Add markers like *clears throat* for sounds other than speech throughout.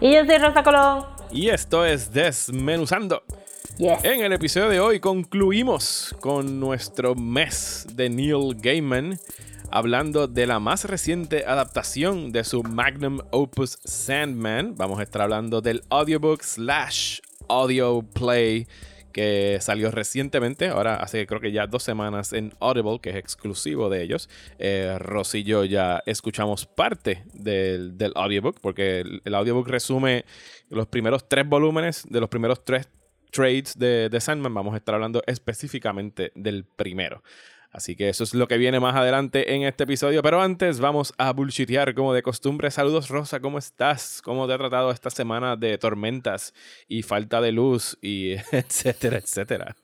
Y yo soy Rosa Colón. y esto es Desmenuzando. Yes. En el episodio de hoy concluimos con nuestro mes de Neil Gaiman hablando de la más reciente adaptación de su magnum opus Sandman. Vamos a estar hablando del audiobook slash audio play que salió recientemente, ahora hace creo que ya dos semanas en Audible, que es exclusivo de ellos. Eh, Rosy y yo ya escuchamos parte del, del audiobook, porque el, audiobook resume los primeros tres volúmenes de los primeros tres trades de, de Sandman. Vamos a estar hablando específicamente del primero. Así que eso es lo que viene más adelante en este episodio. Pero antes vamos a bullshitear como de costumbre. Saludos Rosa, ¿cómo estás? ¿Cómo te ha tratado esta semana de tormentas y falta de luz y *laughs* etcétera, etcétera?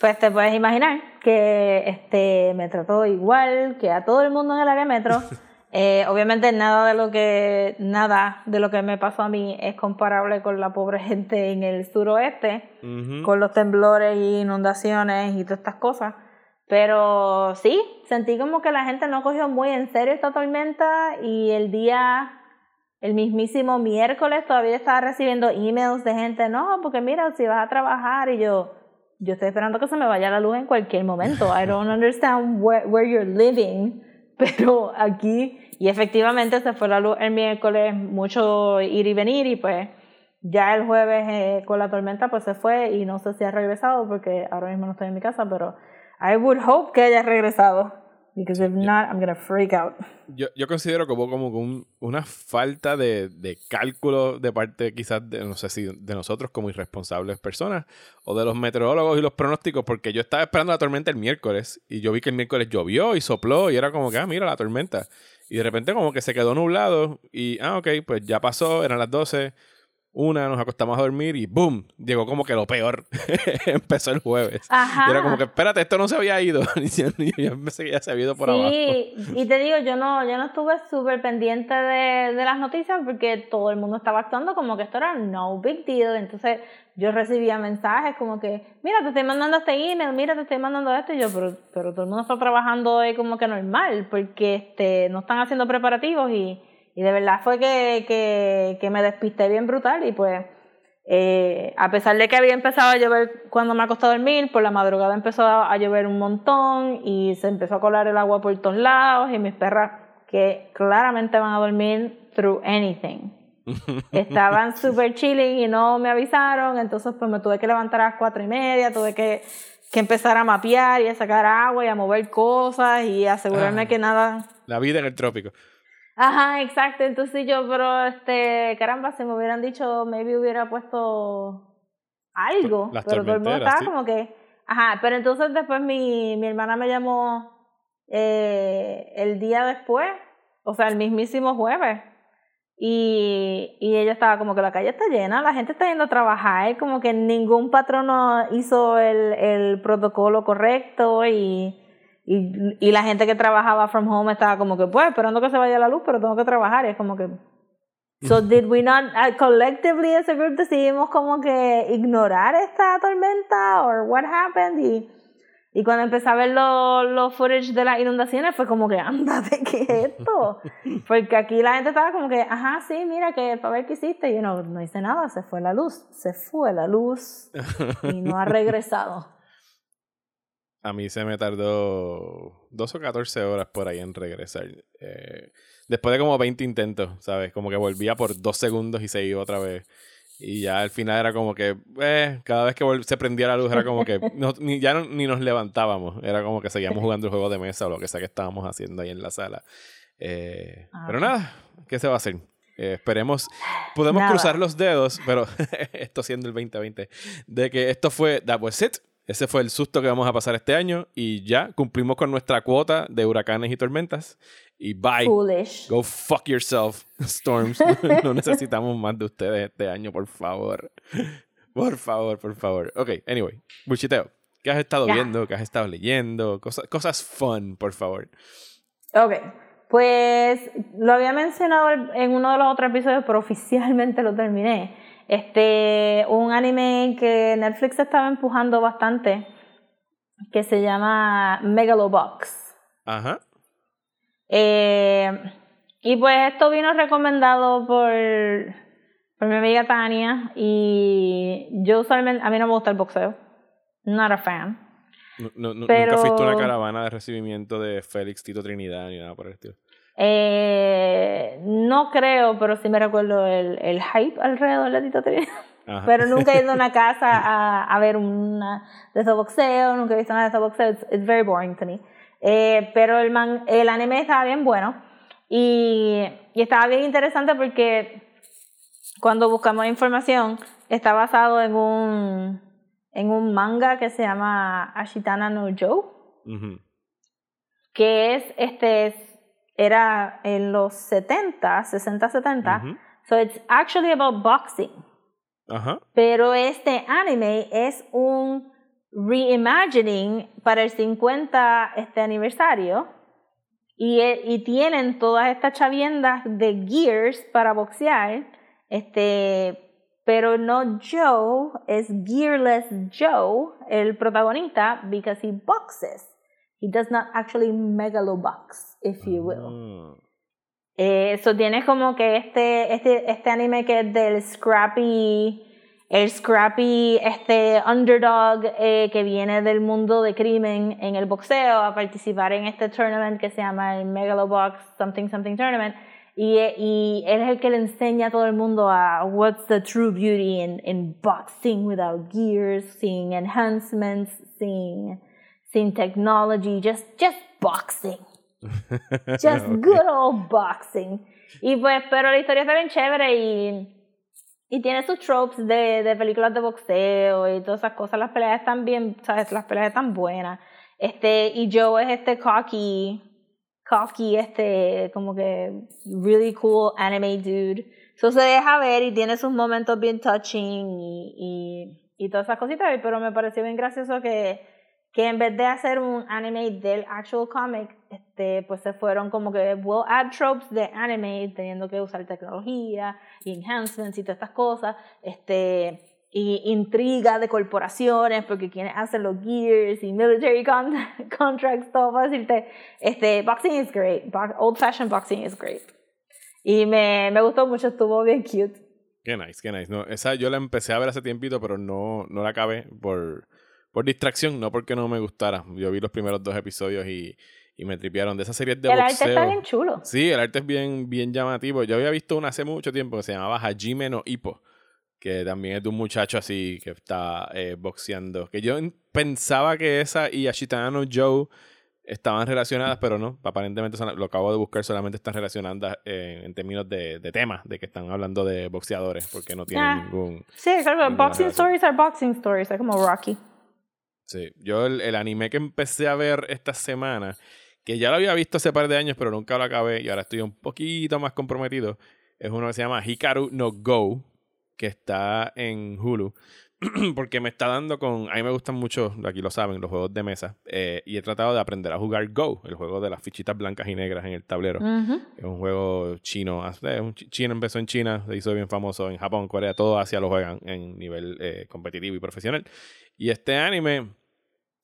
Pues te puedes imaginar que este me trató igual que a todo el mundo en el área metro. *laughs* Eh, obviamente nada de lo que nada de lo que me pasó a mí es comparable con la pobre gente en el suroeste, Ujú. con los temblores y inundaciones y todas estas cosas. Pero sí, sentí como que la gente no cogió muy en serio esta tormenta y el día, el mismísimo miércoles todavía estaba recibiendo emails de gente, no, porque mira, si vas a trabajar y yo, yo estoy esperando que se me vaya la luz en cualquier momento. I don't understand where, where you're living, *laughs* pero aquí, y efectivamente se fue la luz el miércoles, mucho ir y venir y pues ya el jueves eh, con la tormenta pues se fue y no sé si ha regresado porque ahora mismo no estoy en mi casa, pero I would hope que haya regresado. Because if not, I'm gonna freak out. Yo, yo considero que hubo como un- una falta de, de cálculo de parte quizás de, no sé si de nosotros como irresponsables personas o de los meteorólogos y los pronósticos, porque yo estaba esperando la tormenta el miércoles y yo vi que el miércoles llovió y sopló y era como que, ah, mira la tormenta. Y de repente como que se quedó nublado y, ah, ok, pues ya pasó, eran las 12, una, nos acostamos a dormir y ¡boom! Llegó como que lo peor. *laughs* Empezó el jueves. Ajá. Y era como que, espérate, esto no se había ido. *laughs* yo pensé que ya se había ido por abajo. Sí, y te digo, yo no, yo no estuve súper pendiente de, de las noticias porque todo el mundo estaba actuando como que esto era no big deal. Entonces yo recibía mensajes como que, mira, te estoy mandando este email, mira, te estoy mandando esto. Y yo, pero, pero todo el mundo está trabajando hoy como que normal porque este, no están haciendo preparativos y, y de verdad fue que, que, que me despisté bien brutal y pues... Eh, a pesar de que había empezado a llover cuando me acosté a dormir, por la madrugada empezó a, a llover un montón y se empezó a colar el agua por todos lados y mis perras, que claramente van a dormir through anything, *laughs* estaban súper chilling y no me avisaron, entonces pues me tuve que levantar a las cuatro y media, tuve que, que empezar a mapear y a sacar agua y a mover cosas y asegurarme Ah. que nada La vida en el trópico. Ajá, exacto. Entonces yo, pero este, caramba, si me hubieran dicho, maybe hubiera puesto algo. Las pero todo el mundo estaba sí. como que, ajá, pero entonces después mi, mi hermana me llamó eh, el día después, o sea, el mismísimo jueves. Y, y ella estaba como que la calle está llena, la gente está yendo a trabajar, como que ningún patrono hizo el, el protocolo correcto y, y, y la gente que trabajaba from home estaba como que, pues, esperando que se vaya la luz, pero tengo que trabajar. Y es como que. So, did we not, uh, collectively as a group, decidimos como que ignorar esta tormenta? ¿O what happened? Y, y cuando empecé a ver los los footage de las inundaciones, fue como que, ándate, ¿qué es esto? *laughs* Porque aquí la gente estaba como que, ajá, sí, mira, que para ver qué hiciste. Y yo no, no hice nada, se fue la luz. Se fue la luz *laughs* y no ha regresado. A mí se me tardó 2 o 14 horas por ahí en regresar. Eh, después de como 20 intentos, ¿sabes? Como que volvía por dos segundos y se iba otra vez. Y ya al final era como que, eh, cada vez que se prendía la luz era como que *laughs* no- ni, ya no- ni nos levantábamos. Era como que seguíamos *laughs* jugando el juego de mesa o lo que sea que estábamos haciendo ahí en la sala. Eh, pero Ajá. nada, ¿qué se va a hacer? Eh, esperemos, podemos Nada. cruzar los dedos, pero *laughs* esto siendo el 2020, de que esto fue That Was It. Ese fue el susto que vamos a pasar este año y ya cumplimos con nuestra cuota de huracanes y tormentas. Y bye. Foolish. Go fuck yourself, Storms. *laughs* *laughs* no necesitamos más de ustedes este año, por favor. Por favor, por favor. Ok, anyway. Buchiteo. ¿Qué has estado Ya. viendo? ¿Qué has estado leyendo? Cosas, cosas fun, por favor. Ok, pues lo había mencionado en uno de los otros episodios, pero oficialmente lo terminé. Este, un anime que Netflix estaba empujando bastante, que se llama Megalobox. Ajá. Eh, y pues esto vino recomendado por, por mi amiga Tania y yo usualmente, a mí no me gusta el boxeo, not a fan. No, no- Pero- Nunca fuiste una caravana de recibimiento de Félix Tito Trinidad ni nada por el estilo. Eh, no creo, pero sí me recuerdo el, el hype alrededor de Tito Trinidad. Ajá. *laughs* Pero nunca he ido a una casa *laughs* a, a ver una de estos boxeos, nunca he visto nada de estos boxeos. It's, it's very boring to me. Eh, pero el, man, el anime estaba bien bueno y, y estaba bien interesante porque cuando buscamos información está basado en un, en un manga que se llama Ashitana no Joe que es este era en los 70, 60, 70. Ujú. So it's actually about boxing. Ajá. Pero este anime es un reimagining para el 50 este aniversario y, e- y tienen todas estas chaviendas de gears para boxear, este, pero no Joe, es Gearless Joe, el protagonista, because he boxes. He does not actually megalobox, if you will. Ah. Eso tiene como que este, este, este anime que es del Scrappy, el Scrappy, este underdog eh, que viene del mundo de crimen en el boxeo a participar en este tournament que se llama el Megalobox Something Something Tournament. Y, y él es el que le enseña a todo el mundo a what's the true beauty in, in boxing without gears, sin enhancements, sin, sin technology, just, just boxing. *laughs* Just Ok. good old boxing. Y pues, pero la historia está bien chévere y, y tiene sus tropes de, de películas de boxeo y todas esas cosas. Las peleas están bien, ¿sabes? Las peleas están buenas. Este, y Joe es este cocky, cocky, este, como que really cool anime dude. So se deja ver y tiene sus momentos bien touching y, y, y todas esas cositas, pero me pareció bien gracioso que que en vez de hacer un anime del actual comic, este, pues se fueron como que we'll add tropes de anime, teniendo que usar tecnología y enhancements y todas estas cosas, este, y intriga de corporaciones, porque quienes hacen los gears y military con- *laughs* contracts, todo para decirte, este, boxing is great, old fashioned boxing is great. Y me, me gustó mucho, estuvo bien cute. Qué nice, qué nice. No, esa yo la empecé a ver hace tiempito, pero no, no la acabé por, por distracción, no porque no me gustara. Yo vi los primeros dos episodios y, y me tripearon de esa serie de El boxeo. arte está bien chulo. Sí, el arte es bien, bien llamativo. Yo había visto una hace mucho tiempo que se llamaba Hajime no Ippo, que también es de un muchacho así que está eh, boxeando. Que yo en- pensaba que esa y Ashitana no Joe estaban relacionadas, pero no. Aparentemente son- lo acabo de buscar, solamente están relacionadas eh, en términos de, de temas, de que están hablando de boxeadores, porque no tienen Ah. ningún... Sí, claro, boxing relación. stories are boxing stories, es como Rocky. Sí, yo el, el anime que empecé a ver esta semana, que ya lo había visto hace par de años, pero nunca lo acabé y ahora estoy un poquito más comprometido, es uno que se llama Hikaru no Go, que está en Hulu. *clears throat* Porque me está dando con. A mí me gustan mucho, aquí lo saben, los juegos de mesa. eh, y he tratado de aprender a jugar Go, el juego de las fichitas blancas y negras en el tablero. Es un juego chino. eh, un chi- Chino empezó en China, se hizo bien famoso en Japón, Corea, todo Asia lo juegan en nivel eh, competitivo y profesional. Y este anime,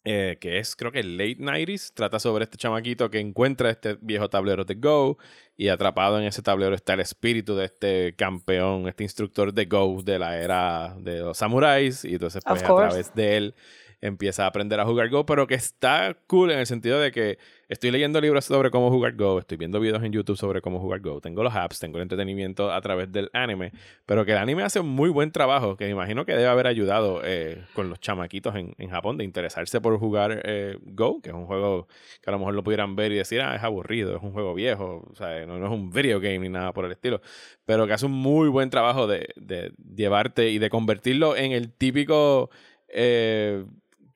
eh, que es creo que late 90s, trata sobre este chamaquito que encuentra este viejo tablero de Go y atrapado en ese tablero está el espíritu de este campeón, este instructor de Go de la era de los samuráis. Y entonces, pues a través de él empieza a aprender a jugar Go, pero que está cool en el sentido de que estoy leyendo libros sobre cómo jugar Go, estoy viendo videos en YouTube sobre cómo jugar Go, tengo los apps, tengo el entretenimiento a través del anime, pero que el anime hace un muy buen trabajo, que me imagino que debe haber ayudado eh, con los chamaquitos en, en Japón de interesarse por jugar eh, Go, que es un juego que a lo mejor lo pudieran ver y decir, ah, es aburrido, es un juego viejo, o sea, no, es un video game ni nada por el estilo, pero que hace un muy buen trabajo de, de llevarte y de convertirlo en el típico... eh,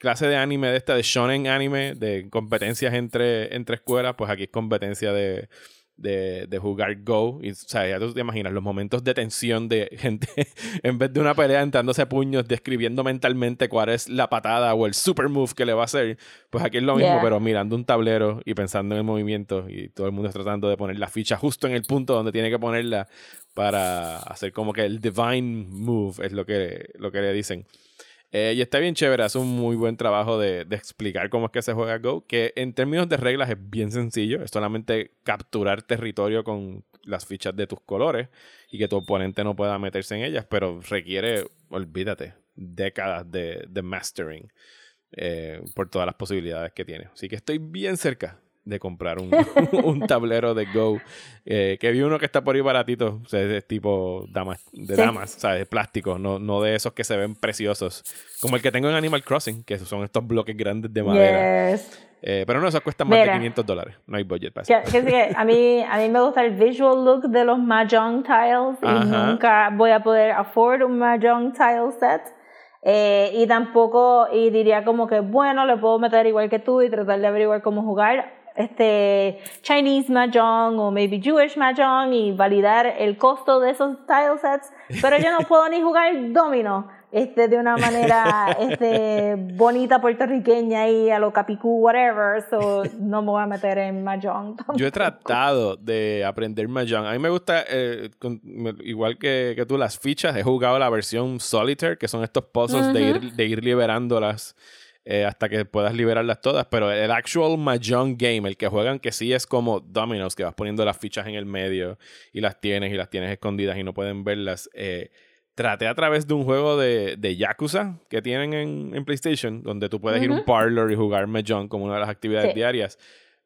clase de anime de esta, de shonen anime, de competencias entre, entre escuelas, pues aquí es competencia de, de, de jugar Go. Y, o sea, ya tú te imaginas los momentos de tensión de *laughs* gente, en vez de una pelea entrándose a puños, describiendo mentalmente cuál es la patada o el super move que le va a hacer. Pues aquí es lo mismo, Yeah. pero mirando un tablero y pensando en el movimiento y todo el mundo tratando de poner la ficha justo en el punto donde tiene que ponerla para hacer como que el divine move, es lo que, lo que le dicen. Eh, y está bien chévere, hace un muy buen trabajo de, explicar cómo es que se juega Go, que en términos de reglas es bien sencillo, es solamente capturar territorio con las fichas de tus colores y que tu oponente no pueda meterse en ellas, pero requiere, olvídate, décadas de, de mastering eh, por todas las posibilidades que tiene. Así que estoy bien cerca de comprar un, *laughs* un tablero de Go, eh, que vi uno que está por ahí baratito, o sea, es de tipo damas, de Sí. damas, o sea, de plástico, no, no de esos que se ven preciosos, como el que tengo en Animal Crossing, que son estos bloques grandes de madera. Yes. Eh, pero no, esos cuestan más de Mira. 500 dólares, no hay budget para eso. Que, que a, mí, a mí me gusta el visual look de los Mahjong tiles y Ajá. nunca voy a poder afford un Mahjong tile set. Eh, y tampoco, y diría como que, bueno, le puedo meter igual que tú y tratar de averiguar cómo jugar este Chinese Mahjong o maybe Jewish Mahjong y validar el costo de esos tile sets, pero yo no *laughs* puedo ni jugar domino este, de una manera este, bonita puertorriqueña y a lo capicú, whatever, so no me voy a meter en Mahjong. Yo he tratado de aprender Mahjong. A mí me gusta, eh, con- igual que, que tú, las fichas. He jugado la versión Solitaire, que son estos puzzles de, ir, de ir liberándolas eh, hasta que puedas liberarlas todas. Pero el actual Mahjong game, el que juegan, que sí es como Dominoes, que vas poniendo las fichas en el medio y las tienes y las tienes escondidas y no pueden verlas. eh, traté a través de un juego de, de Yakuza que tienen en, en PlayStation, donde tú puedes ir a un parlor y jugar Mahjong como una de las actividades Sí. diarias.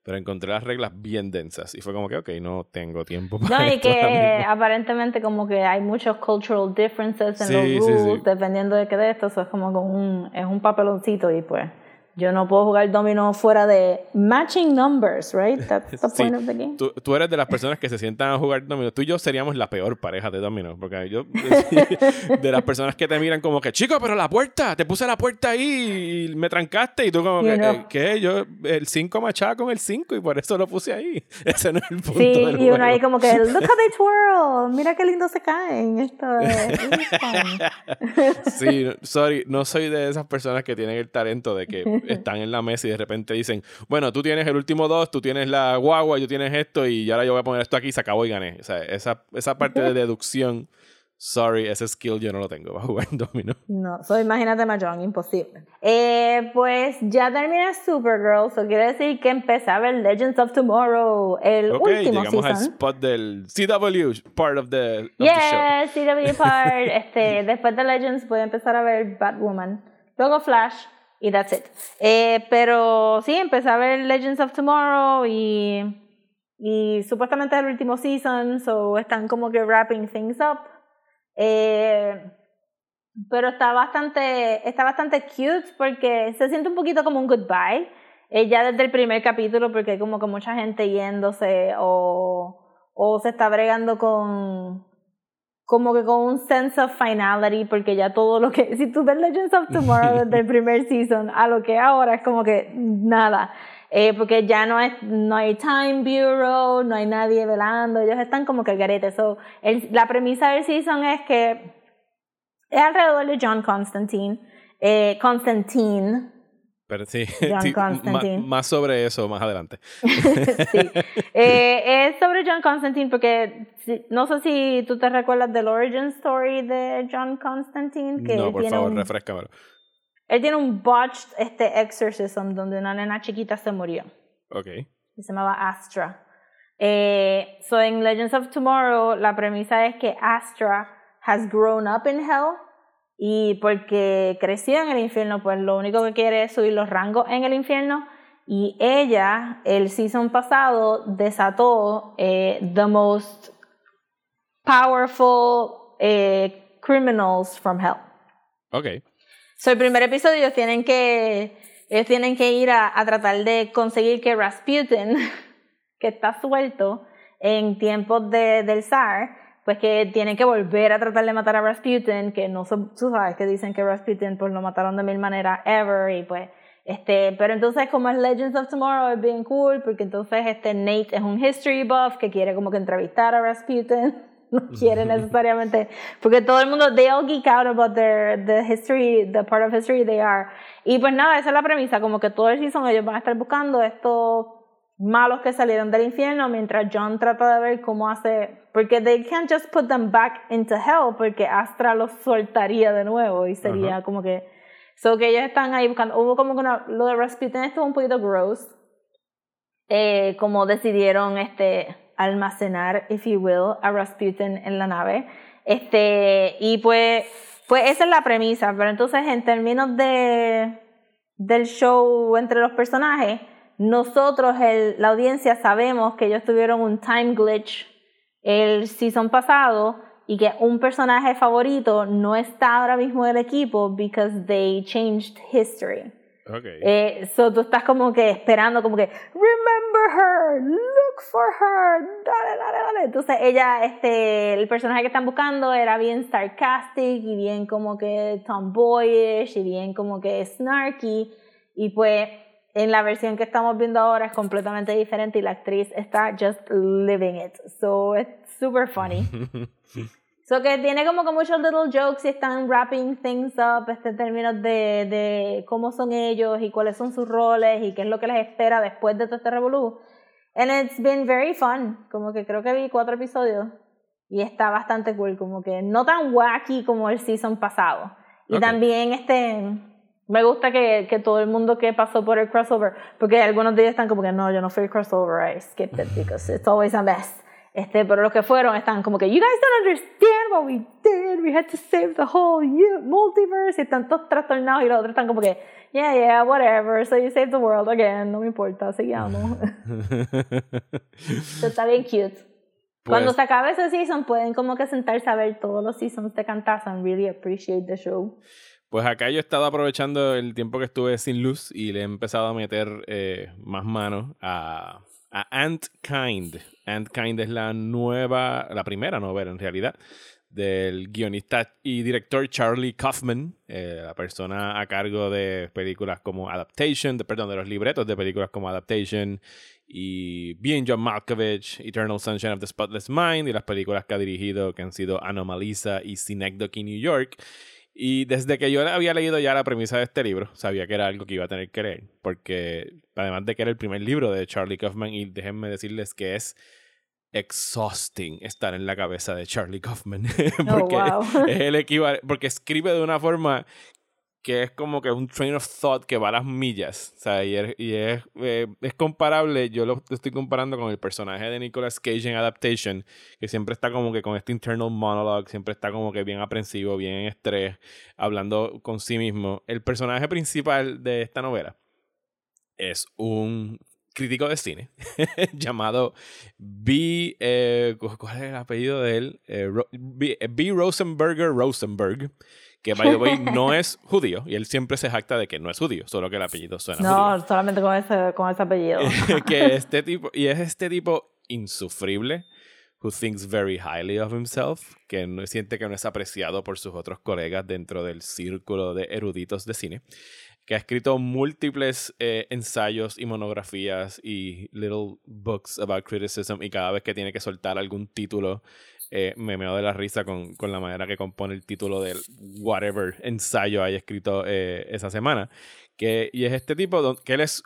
Pero encontré las reglas bien densas y fue como que, ok, no tengo tiempo para No, y esto que aparentemente como que hay muchos cultural differences en Sí, los sí, rules, sí. dependiendo de qué de esto, eso es como con un, es un papeloncito y pues yo no puedo jugar domino fuera de matching numbers, right? That's *laughs* the Sí, point of the game. Tú, tú eres de las personas que se sientan a jugar domino. Tú y yo seríamos la peor pareja de domino. Porque yo, *laughs* de las personas que te miran como que, chico, pero la puerta, te puse la puerta ahí y me trancaste. Y tú, como You que, know. eh, ¿qué? Yo, el 5 machaba con el 5 y por eso lo puse ahí. *laughs* Ese no es el punto. Sí, del y uno ahí como que, look how they twirl, mira qué lindo se caen. Esto es. Sí, sorry, no soy de esas personas que tienen el talento de que están en la mesa y de repente dicen, bueno, tú tienes el último dos, tú tienes la guagua, tú tienes esto y ahora yo voy a poner esto aquí, se acabó y gané. O sea, esa, esa parte de deducción, sorry, ese skill yo no lo tengo para jugar domino. No, so imagínate Mahjong, imposible. Eh, pues ya terminé Supergirl, eso quiere decir que empecé a ver Legends of Tomorrow, el Ok, último llegamos al season. spot del CW, part of the, of the show. Yes, CW part. *laughs* este, después de Legends voy a empezar a ver Batwoman, luego Flash y that's it. Eh, pero sí, empecé a ver Legends of Tomorrow y, supuestamente es el último season, so están como que wrapping things up. Eh, pero está bastante, está bastante cute porque se siente un poquito como un goodbye. eh, ya desde el primer capítulo porque hay como que mucha gente yéndose o, o se está bregando con como que con un sense of finality porque ya todo lo que *laughs* si tú ves Legends of Tomorrow desde el *laughs* primer season a lo que ahora es como que nada. Eh, porque ya no es no hay time bureau no hay nadie velando ellos están como que al garete. So, el- la premisa del season es que es alrededor de John Constantine eh, Constantine Pero sí, John sí, más sobre eso más adelante. *laughs* sí. Eh, es sobre John Constantine porque no sé si tú te recuerdas del origin story de John Constantine. Que no, por tiene favor, un, refrescamelo. Él tiene un botched este, exorcism donde una nena chiquita se murió. Ok. que se llamaba Astra. Eh, so en Legends of Tomorrow la premisa es que Astra has grown up in hell y porque creció en el infierno, pues lo único que quiere es subir los rangos en el infierno y ella el season pasado desató eh, the most powerful eh, criminals from hell. Ok. So, el primer episodio ellos tienen que, ellos tienen que ir a, a tratar de conseguir que Rasputin, *laughs* que está suelto en tiempos de, del zar, pues que tienen que volver a tratar de matar a Rasputin, que no son, tú sabes que dicen que Rasputin pues lo mataron de mil maneras ever y pues este, pero entonces como es Legends of Tomorrow es bien cool porque entonces este Nate es un history buff que quiere como que entrevistar a Rasputin, *laughs* no quiere *laughs* necesariamente, porque todo el mundo, they all geek out about their, the history, the part of history they are. Y pues nada, esa es la premisa, como que todo el season ellos van a estar buscando estos malos que salieron del infierno mientras John trata de ver cómo hace porque they can't just put them back into hell porque Astra los soltaría de nuevo y sería como que so que ellos están ahí buscando hubo como que una, lo de Rasputin estuvo un poquito gross eh, como decidieron este almacenar if you will a Rasputin en la nave este y pues pues esa es la premisa pero entonces en términos de del show entre los personajes nosotros, el, la audiencia, sabemos que ellos tuvieron un time glitch el season pasado y que un personaje favorito no está ahora mismo en el equipo because they changed history. Okay. Eh, so tú estás como que esperando, como que remember her, look for her, dale, dale, dale. Entonces ella, este, el personaje que están buscando era bien sarcastic y bien como que tomboyish y bien como que snarky y pues en la versión que estamos viendo ahora es completamente diferente y la actriz está just living it. So it's super funny. *laughs* so que tiene como que muchos little jokes y están wrapping things up este, en términos de, de cómo son ellos y cuáles son sus roles y qué es lo que les espera después de todo este revolú. And it's been very fun. Como que creo que vi cuatro episodios y está bastante cool. Como que no tan wacky como el season pasado. Y Ok. también este me gusta que, que todo el mundo que pasó por el crossover, porque algunos de ellos están como que no, yo no fui el crossover, I skipped it because it's always a mess. Este, pero los que fueron están como que, you guys don't understand what we did, we had to save the whole multiverse, y están todos trastornados y los otros están como que, yeah, yeah, whatever, so you saved the world again, no me importa, seguimos. *laughs* So, está bien cute. Cuando Pues- se acabe ese season, pueden como que sentarse a ver todos los seasons de Cantaza and really appreciate the show. Pues acá yo he estado aprovechando el tiempo que estuve sin luz y le he empezado a meter eh, más mano a, a Ant Kind. Ant Kind es la nueva, la primera novela en realidad, del guionista y director Charlie Kaufman, eh, la persona a cargo de películas como Adaptation, de, perdón, de los libretos de películas como Adaptation y Being John Malkovich, Eternal Sunshine of the Spotless Mind y las películas que ha dirigido que han sido Anomalisa y Synecdoche New York. Y desde que yo había leído ya la premisa de este libro, sabía que era algo que iba a tener que leer, porque además de que era el primer libro de Charlie Kaufman, y déjenme decirles que es exhausting estar en la cabeza de Charlie Kaufman, *laughs* porque wow. es el equivalente, porque escribe de una forma que es como que un train of thought que va a las millas, o sea, y es, eh, es comparable, yo lo estoy comparando con el personaje de Nicolas Cage en Adaptation, que siempre está como que con este internal monologue, siempre está como que bien aprensivo, bien en estrés, hablando con sí mismo. El personaje principal de esta novela es un crítico de cine *laughs* llamado B. eh, ¿Cuál es el apellido de él? Eh, B. B. Rosenberger Rosenberg, que by the way no *laughs* es judío y él siempre se jacta de que no es judío, solo que el apellido suena judío No, solamente con ese, con ese apellido. *laughs* que *laughs* este tipo, y es este tipo insufrible, who thinks very highly of himself, que no, siente que no es apreciado por sus otros colegas dentro del círculo de eruditos de cine, que ha escrito múltiples eh, ensayos y monografías y little books about criticism, y cada vez que tiene que soltar algún título, eh, me meo de la risa con, con la manera que compone el título del whatever ensayo haya escrito eh, esa semana. Que, y es este tipo, don- que él es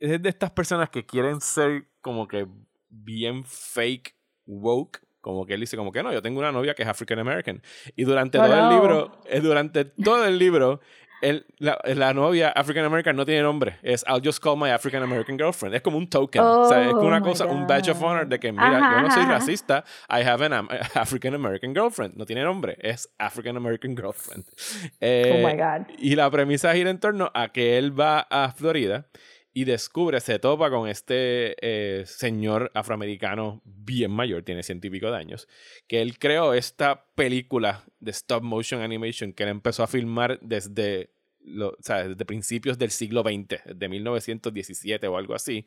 es de estas personas que quieren ser como que bien fake woke. Como que él dice, como que no, yo tengo una novia que es African American. Y durante Oh, todo el no. libro, eh, durante todo el libro, él- la, la novia African American no tiene nombre. Es I'll just call my African American girlfriend. Es como un token. o sea, es como Oh, una my cosa, un badge of honor de que, mira, Ajá, yo no soy ajá. racista. I have an am- *laughs* African American girlfriend. No tiene nombre. Es African American girlfriend. Eh, oh my God. y la premisa gira en torno a que él va a Florida y descubre, se topa con este eh, señor afroamericano bien mayor, tiene ciento y pico de años, que él creó esta película de stop motion animation que él empezó a filmar desde, lo, o sea, desde principios del siglo XX, de 1917 o algo así,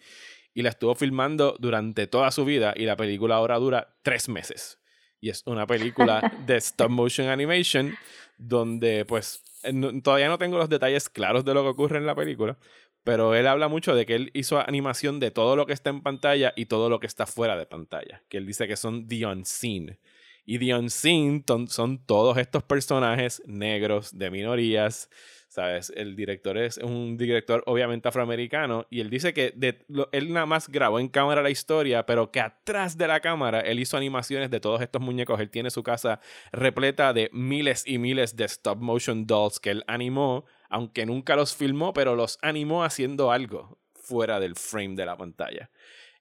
y la estuvo filmando durante toda su vida y la película ahora dura tres meses. Y es una película *laughs* de stop motion animation donde pues no- todavía no tengo los detalles claros de lo que ocurre en la película, pero él habla mucho de que él hizo animación de todo lo que está en pantalla y todo lo que está fuera de pantalla, que él dice que son the unseen. Y the unseen son todos estos personajes negros de minorías, ¿sabes? El director es un director obviamente afroamericano y él dice que de- él nada más grabó en cámara la historia, pero que atrás de la cámara él hizo animaciones de todos estos muñecos. Él tiene su casa repleta de miles y miles de stop motion dolls que él animó, aunque nunca los filmó, pero los animó haciendo algo fuera del frame de la pantalla.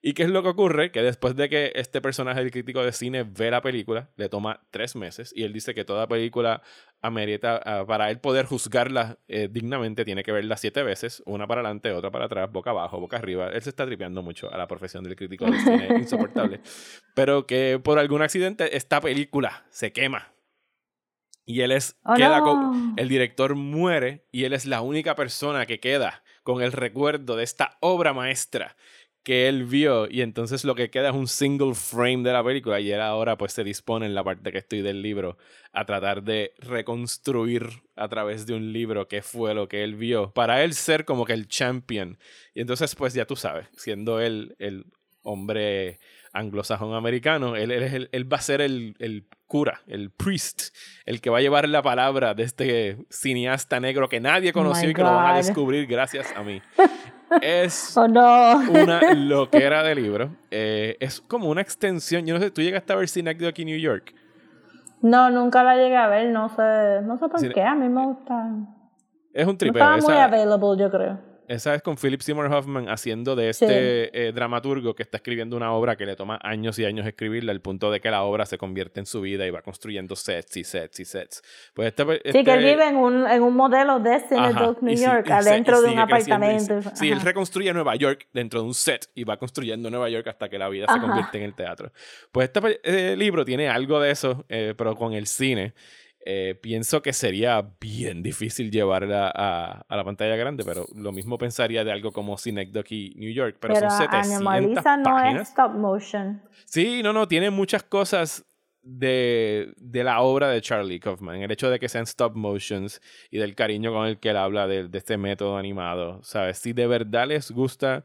¿Y qué es lo que ocurre? Que después de que este personaje del crítico de cine ve la película, le toma tres meses y él dice que toda película amerita, ah, para él poder juzgarla eh, dignamente, tiene que verla siete veces, una para adelante, otra para atrás, boca abajo, boca arriba. Él se está tripeando mucho a la profesión del crítico de cine, *laughs* insoportable. Pero que por algún accidente esta película se quema. Y él es, Oh, queda no. con, el director muere y él es la única persona que queda con el recuerdo de esta obra maestra que él vio y entonces lo que queda es un single frame de la película y él ahora pues se dispone en la parte que estoy del libro a tratar de reconstruir a través de un libro qué fue lo que él vio para él ser como que el champion y entonces pues ya tú sabes siendo él el hombre anglosajón americano él, él es el- él va a ser el, el cura el priest el que va a llevar la palabra de este cineasta negro que nadie conoció my y que lo van a descubrir gracias a mí *laughs* es Oh no. una loquera de libro. Eh, es como una extensión. Yo no sé, tú llegaste a ver Synecdoche New York. No, nunca la llegué a ver, no sé, no sé por qué, a mí me gusta. No Es un tripeo. estaba muy Esa, available, yo creo. Esa es con Philip Seymour Hoffman haciendo de este eh, dramaturgo que está escribiendo una obra que le toma años y años escribirla, al punto de que la obra se convierte en su vida y va construyendo sets y sets y sets. Pues este, Sí, que él este- vive en un, en un modelo de Synecdoche, New sí, York, se- adentro de un creciendo y apartamento. Sí, sí, él reconstruye Nueva York dentro de un set y va construyendo Nueva York hasta que la vida se Ajá. convierte en el teatro. Pues este pe- eh, libro tiene algo de eso, eh, pero con el cine. Eh, pienso que sería bien difícil llevarla a, a la pantalla grande, pero lo mismo pensaría de algo como Synecdoche New York, pero, Pero son 700 Animaliza no páginas. es stop motion. Sí, no, no, tiene muchas cosas de, de la obra de Charlie Kaufman. El hecho de que sean stop motions y del cariño con el que él habla de, de este método animado, ¿sabes? Si de verdad les gusta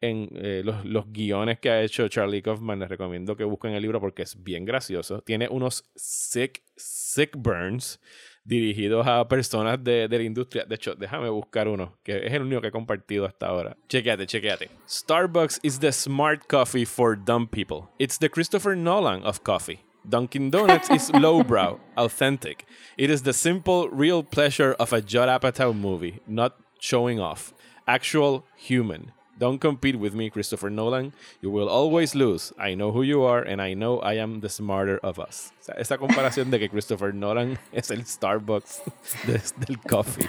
en eh, los, los guiones que ha hecho Charlie Kaufman, les recomiendo que busquen el libro porque es bien gracioso. Tiene unos sick, sick burns dirigidos a personas de, de la industria. De hecho, déjame buscar uno, que es el único que he compartido hasta ahora. Chequeate, chequeate. Starbucks is the smart coffee for dumb people. It's the Christopher Nolan of coffee. Dunkin' Donuts is *laughs* lowbrow, authentic. It is the simple, real pleasure of a Judd Apatow movie, not showing off. Actual human. Don't compete with me, Christopher Nolan. You will always lose. I know who you are, and I know I am the smarter of us. O sea, esa comparación de que Christopher Nolan *laughs* es el Starbucks *laughs* de- del coffee.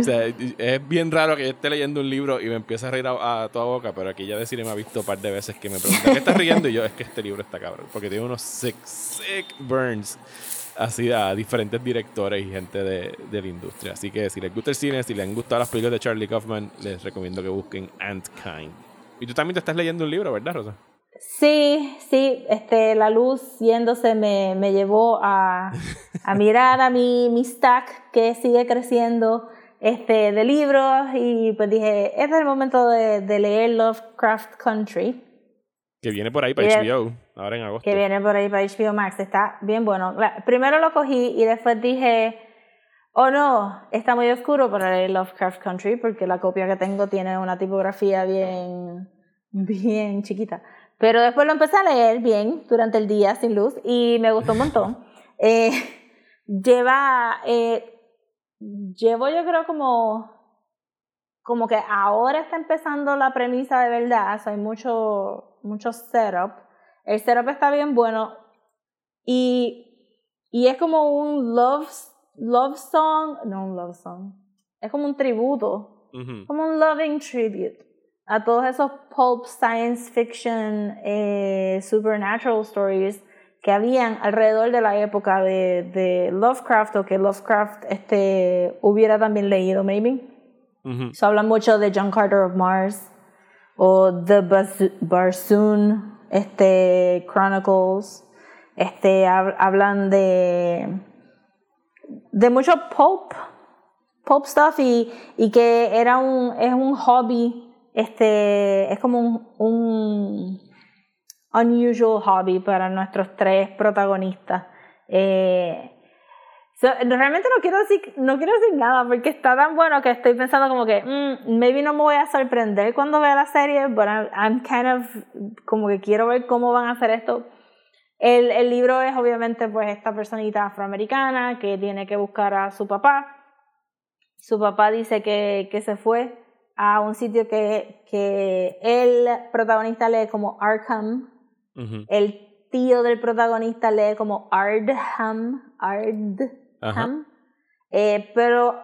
O sea, es bien raro que yo esté leyendo un libro y me empiece a reír a, a toda boca, pero aquí ya deciré me ha visto un par de veces que me pregunta ¿qué estás riendo? Y yo, es que este libro está cabrón, porque tiene unos sick, sick burns así a diferentes directores y gente de, de la industria. Así que si les gusta el cine, si les han gustado las películas de Charlie Kaufman, les recomiendo que busquen Ant Kind. Y tú también te estás leyendo un libro, ¿verdad, Rosa? sí, sí, este, la luz yéndose me, me llevó a, a *laughs* mirar a mi, mi stack que sigue creciendo este, de libros y pues dije, este es el momento de, de leer Lovecraft Country. Que viene por ahí para. HBO, ahora en agosto. que viene por ahí para HBO Max. Está bien bueno. Primero lo cogí y después dije, oh no, está muy oscuro para leer Lovecraft Country porque la copia que tengo tiene una tipografía bien, bien chiquita. Pero después lo empecé a leer bien durante el día sin luz y me gustó un montón. *laughs* Eh, lleva, eh, llevo yo creo como como que ahora está empezando la premisa de verdad, o sea, hay mucho, mucho setup. El setup está bien bueno y, y es como un love, love song, no un love song, es como un tributo, como un loving tribute a todos esos pulp science fiction, eh, supernatural stories que habían alrededor de la época de, de Lovecraft o que Lovecraft este, hubiera también leído, maybe. Ujú. Se habla mucho de John Carter of Mars o The Barsoon este, Chronicles. Este, hab- hablan de, de mucho pulp, pulp stuff y, y que era un, es un hobby, este, es como un, un unusual hobby para nuestros tres protagonistas. Eh, so, realmente no quiero decir no quiero decir nada porque está tan bueno que estoy pensando como que mm, maybe no me voy a sorprender cuando vea la serie but I'm, I'm kind of como que quiero ver cómo van a hacer esto el, el libro es obviamente pues esta personita afroamericana que tiene que buscar a su papá. Su papá dice que, que se fue a un sitio que, que el protagonista lee como Arkham. Ujú. el tío del protagonista lee como Ardham, Ardham, eh, pero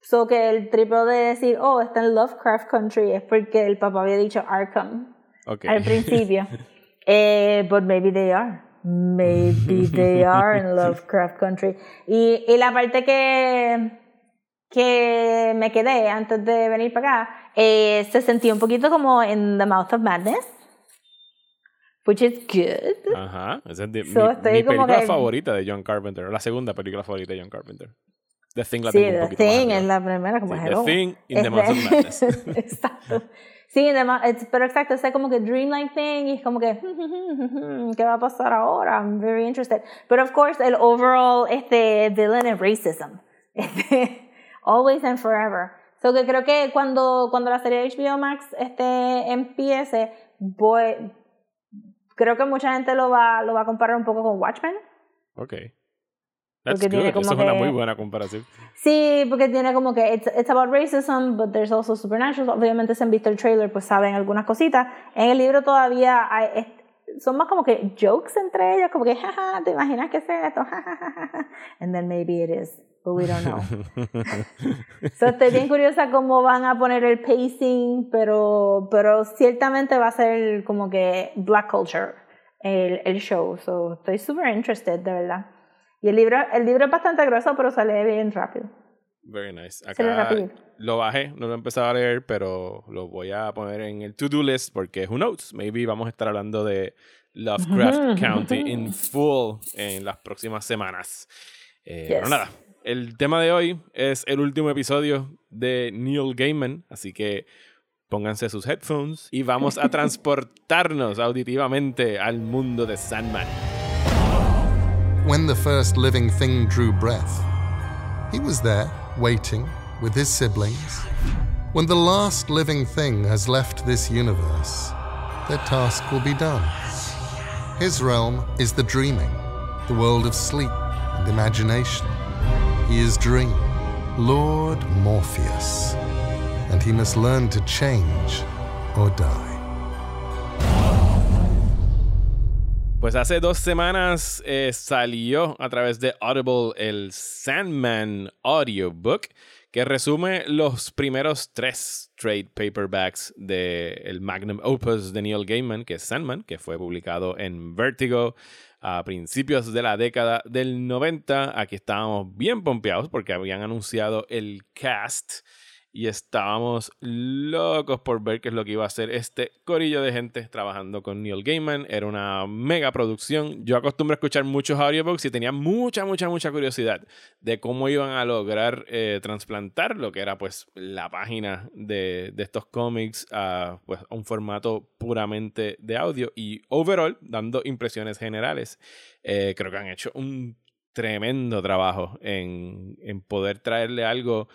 so que el triple de decir, oh, está en Lovecraft Country es porque el papá había dicho Arkham Ok. al principio. *laughs* eh, but maybe they are. Maybe *laughs* they are in Lovecraft Country. Y, y la parte que, que me quedé antes de venir para acá, eh, se sentía un poquito como en The Mouth of Madness, which is good. Ajá. Esa es de- So, mi, mi película que- favorita de John Carpenter. La segunda película favorita de John Carpenter. The Thing la Sí, tengo un The poquito más Thing es la primera, como Sí. The Thing in the de- Madness. *laughs* exacto. Sí, pero exacto, es como que dreamlike thing y es como que, *laughs* ¿qué va a pasar ahora? I'm very interested. Pero of course, el overall este villain es racism. *laughs* Este, always and forever. So que creo que cuando, cuando la serie de HBO Max este, empiece, voy, creo que mucha gente lo va, lo va a comparar un poco con Watchmen. Ok. That's Porque tiene good. Eso como es una que- muy buena comparación. Sí, porque tiene como que it's, it's about racism, but there's also supernatural. Obviamente, si han visto el trailer, pues saben algunas cositas. En el libro todavía hay, son más como que jokes entre ellos, como que, jaja, ¿te imaginas que es esto? *laughs* And then maybe it is, but we don't know. *laughs* so, estoy bien curiosa cómo van a poner el pacing, pero, pero ciertamente va a ser como que black culture el, el show. So, estoy super interested, de verdad. Y el libro, el libro es bastante grueso, pero se lee bien rápido. Very nice. Acá lo bajé, no lo he empezado a leer, pero lo voy a poner en el to-do list porque who knows, maybe vamos a estar hablando de Lovecraft County in *laughs* full en las próximas semanas. Eh, Pero Yes. nada, el tema de hoy es el último episodio de Neil Gaiman, así que pónganse sus headphones y vamos a *laughs* transportarnos auditivamente al mundo de Sandman. When the first living thing drew breath, he was there, waiting, with his siblings. When the last living thing has left this universe, their task will be done. His realm is the dreaming, the world of sleep and imagination. Is Dream, Lord Morpheus, and he must learn to change or die. Pues hace dos semanas eh, salió a través de Audible el Sandman Audiobook, que resume los primeros tres trade paperbacks del Magnum Opus de Neil Gaiman, que es Sandman, que fue publicado en Vertigo a principios de la década del 90. Aquí estábamos bien pompeados porque habían anunciado el cast y estábamos locos por ver qué es lo que iba a hacer este corillo de gente trabajando con Neil Gaiman. Era una mega producción. Yo acostumbro a escuchar muchos audiobooks y tenía mucha, mucha, mucha curiosidad de cómo iban a lograr eh, trasplantar lo que era pues la página de, de estos cómics a, pues, un formato puramente de audio y overall dando impresiones generales. Eh, creo que han hecho un tremendo trabajo en, en poder traerle algo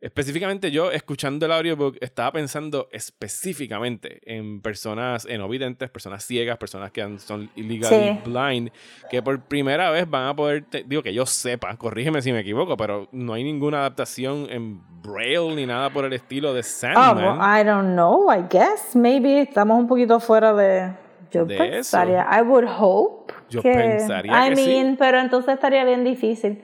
Específicamente yo, escuchando el audiobook, estaba pensando específicamente en personas, en ovidentes, personas ciegas, personas que son illegally Sí. blind, que por primera vez van a poder, te- digo que yo sepa, corrígeme si me equivoco, pero no hay ninguna adaptación en Braille ni nada por el estilo de Oh, Sandman. well, I don't know, I guess. Maybe estamos un poquito fuera de. Yo De pensaría. I would hope. Yo que, pensaría I que sí. mean, pero entonces estaría bien difícil.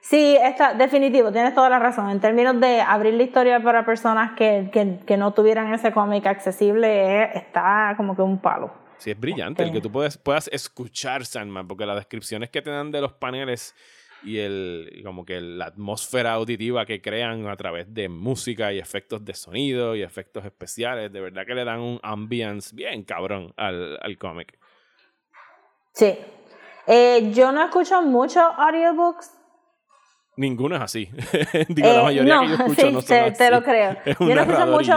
Sí, está, definitivo, tienes toda la razón. En términos de abrir la historia para personas que, que, que no tuvieran ese cómic accesible, eh, está como que un palo. Sí, es brillante el Este. que tú puedes, puedas escuchar Sandman, porque las descripciones que te dan de los paneles y el y como que la atmósfera auditiva que crean a través de música y efectos de sonido y efectos especiales, de verdad que le dan un ambience bien cabrón al, al cómic. Sí. Eh, yo no escucho muchos audiobooks. Ninguno es así. *laughs* Digo, la Eh, mayoría no, que yo *laughs* escucho sí, no son te, así. te lo creo. *laughs* Es Yo no escucho mucho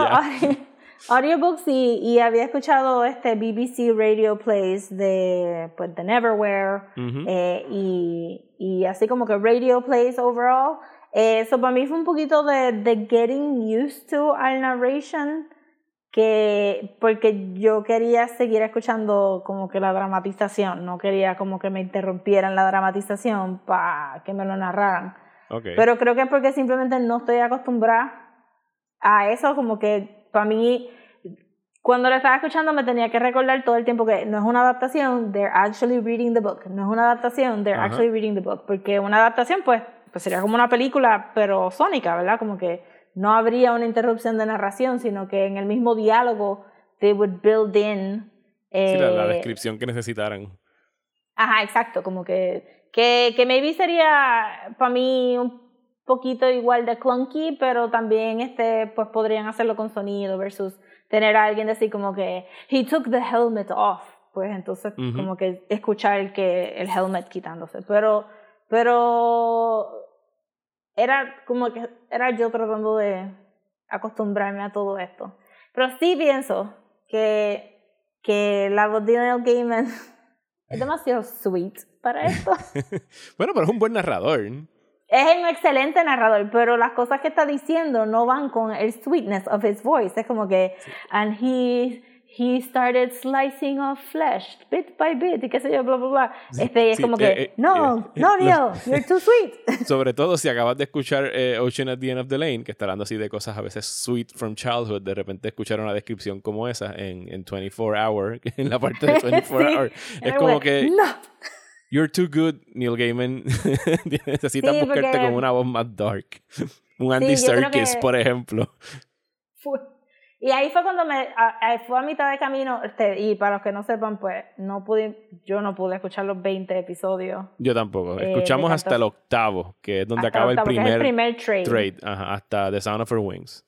audiobooks y, y había escuchado este BBC Radio Plays de, pues, de Neverwhere eh, y, y así como que Radio Plays overall. Eso para mí fue un poquito de, de getting used to al narration que porque yo quería seguir escuchando como que la dramatización, no quería como que me interrumpieran la dramatización para que me lo narraran. Ok. Pero creo que es porque simplemente no estoy acostumbrada a eso, como que para mí, cuando lo estaba escuchando me tenía que recordar todo el tiempo que no es una adaptación, they're actually reading the book. No es una adaptación, they're Ajá. actually reading the book. Porque una adaptación, pues, pues sería como una película, pero sónica, ¿verdad? Como que no habría una interrupción de narración, sino que en el mismo diálogo they would build in... Sí, la, la eh, descripción que necesitaran. Ajá, exacto, como que, que, que maybe sería para mí un poquito igual de clunky, pero también este, pues podrían hacerlo con sonido versus tener a alguien decir como que he took the helmet off, pues entonces Ujú. como que escuchar que el helmet quitándose, pero, pero era como que era yo tratando de acostumbrarme a todo esto. Pero sí pienso que, que la voz de Neil Gaiman es demasiado sweet para esto. *laughs* Bueno, pero es un buen narrador. es un excelente narrador, pero las cosas que está diciendo no van con el sweetness of his voice. Es como que, and he, he started slicing off flesh bit by bit y qué sé yo, bla, bla, bla. Este, es sí, como que, eh, eh, no, eh, no, Neil, *laughs* you're too sweet. *laughs* Sobre todo si acabas de escuchar eh, Ocean at the End of the Lane, que está hablando así de cosas a veces sweet from childhood, de repente escuchar una descripción como esa en, en 24 Hour, *laughs* en la parte de 24 Sí. Hour. Es como que, no. you're too good, Neil Gaiman. Necesitas buscarte porque- con una voz más dark. Un Andy Serkis, que- por ejemplo. Fue- Y ahí fue cuando me a- a- fue a mitad de camino, este, y para los que no sepan, pues no pude, yo no pude escuchar los 20 episodios. Yo tampoco. Eh, Escuchamos hasta el octavo, que es donde hasta acaba el octavo, primer, el primer trade. trade, ajá, hasta The Sound of Her Wings.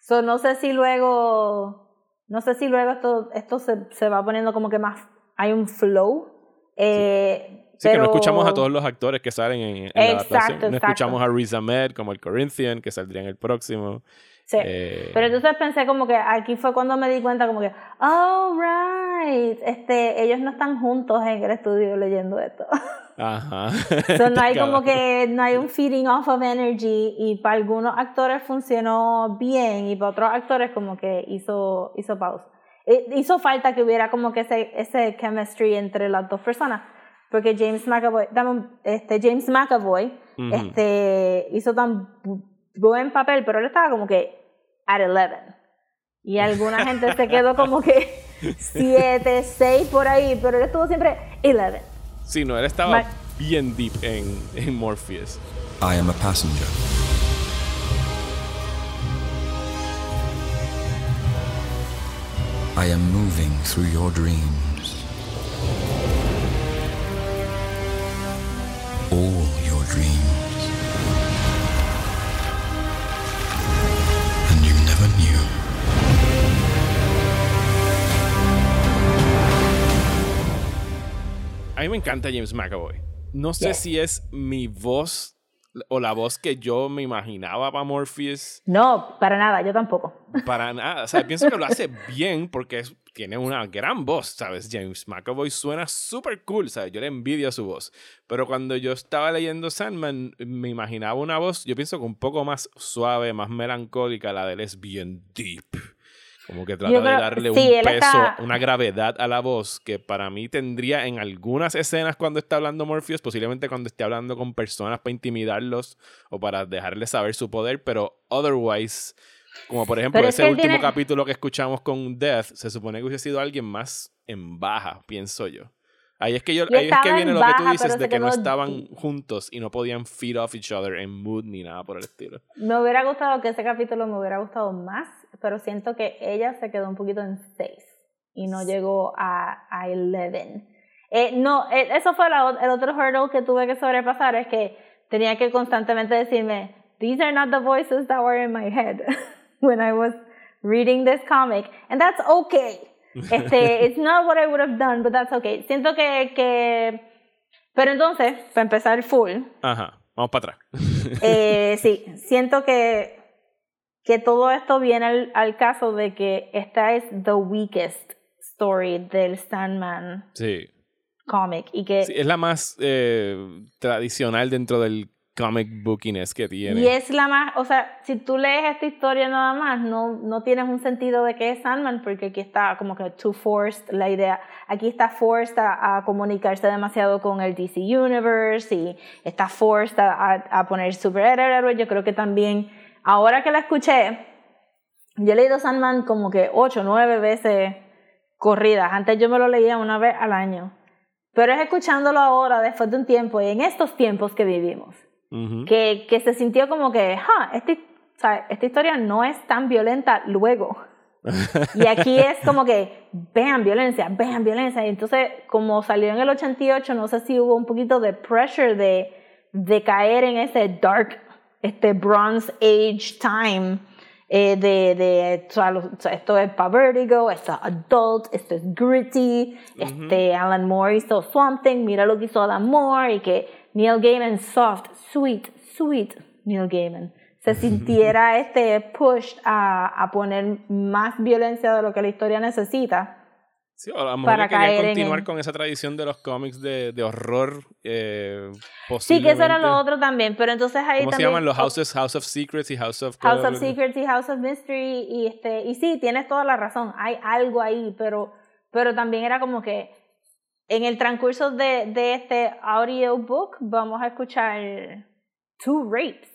So, no sé si luego, no sé si luego esto, esto se, se va poniendo como que más, hay un flow. Eh, Sí, que no escuchamos a todos los actores que salen en, en la Exacto, adaptación. No exacto. escuchamos a Riz Ahmed como el Corinthian, que saldría en el próximo. Sí. Eh, Pero entonces pensé como que aquí fue cuando me di cuenta como que, oh, right, este, ellos no están juntos en el estudio leyendo esto. *laughs* Ajá. So, no hay *laughs* como que, no hay un feeding off of energy y para algunos actores funcionó bien y para otros actores como que hizo, hizo pausa. Eh, Hizo falta que hubiera como que ese, ese chemistry entre las dos personas. Porque James McAvoy, este, James McAvoy este, hizo tan bu- buen papel, pero él estaba como que at 11. Y alguna *laughs* gente se quedó como que 7, 6 por ahí, pero él estuvo siempre 11. Sí, no, él estaba Ma- bien deep en, en Morpheus. I am a passenger. I am moving through your dreams. All your dreams. A mí me encanta James McAvoy. No sé si es mi voz o la voz que yo me imaginaba para Morpheus. No, para nada, yo tampoco. Para nada. O sea, pienso que lo hace bien porque es- tiene una gran voz, ¿sabes? James McAvoy suena súper cool, ¿sabes? Yo le envidio su voz. Pero cuando yo estaba leyendo Sandman, me imaginaba una voz, yo pienso que un poco más suave, más melancólica. La de él es bien deep. Como que trata de darle sí, un peso, está- una gravedad a la voz que para mí tendría en algunas escenas cuando está hablando Morpheus, posiblemente cuando esté hablando con personas para intimidarlos o para dejarles saber su poder, pero otherwise, como por ejemplo Pero ese último tiene- capítulo que escuchamos con Death, se supone que hubiese sido alguien más en baja, pienso yo. Ahí es que, yo, ahí es que viene en lo que tú dices de que no estaban juntos y no podían feed off each other en mood ni nada por el estilo. Me hubiera gustado que ese capítulo me hubiera gustado más, pero siento que ella se quedó un poquito en 6 y no llegó a, a 11. Eh, no, eh, eso fue la el otro hurdle que tuve que sobrepasar, es que tenía que constantemente decirme, these are not the voices that were in my head *laughs* when I was reading this comic, and that's okay. *laughs* Este, it's not what I would have done, but that's okay. Siento que, que Pero entonces, para empezar full, Ajá, vamos para atrás. eh, *laughs* sí, siento que, que todo esto viene al, al caso de que esta es the weakest story del Sandman Sí. comic y que Sí, es la más eh, tradicional dentro del comic bookiness que tiene. Y es la más, o sea, si tú lees esta historia nada más, no, no tienes un sentido de que es Sandman, porque aquí está como que too forced la idea. Aquí está forced a, a comunicarse demasiado con el DC Universe y está forced a, a, a poner superhéroes. Yo creo que también, ahora que la escuché, yo he leído Sandman como que ocho, nueve veces corridas. Antes yo me lo leía una vez al año. Pero es escuchándolo ahora, después de un tiempo, y en estos tiempos que vivimos que, que se sintió como que, ja, esta, o sea, esta historia no es tan violenta luego. *laughs* y aquí es como que, vean violencia, vean violencia. Y entonces, como salió en el 88, no sé si hubo un poquito de pressure de, de caer en ese dark, este Bronze Age time. eh, de, de o sea, los- o sea, esto es para Vertigo, esto es adult, esto es gritty, este Alan Moore hizo Swamp Thing, mira lo que hizo Alan Moore y que Neil Gaiman soft, sweet, sweet Neil Gaiman se sintiera este push a, a poner más violencia de lo que la historia necesita. Sí, a lo mejor en continuar con esa tradición de los cómics de, de horror. Eh, Sí, que eso era lo otro también, pero entonces ahí ¿Cómo se llaman los houses? House of Secrets y House of... House of Secrets y House of Mystery y este y sí tienes toda la razón hay algo ahí pero pero también era como que en el transcurso de, de este audiobook vamos a escuchar two rapes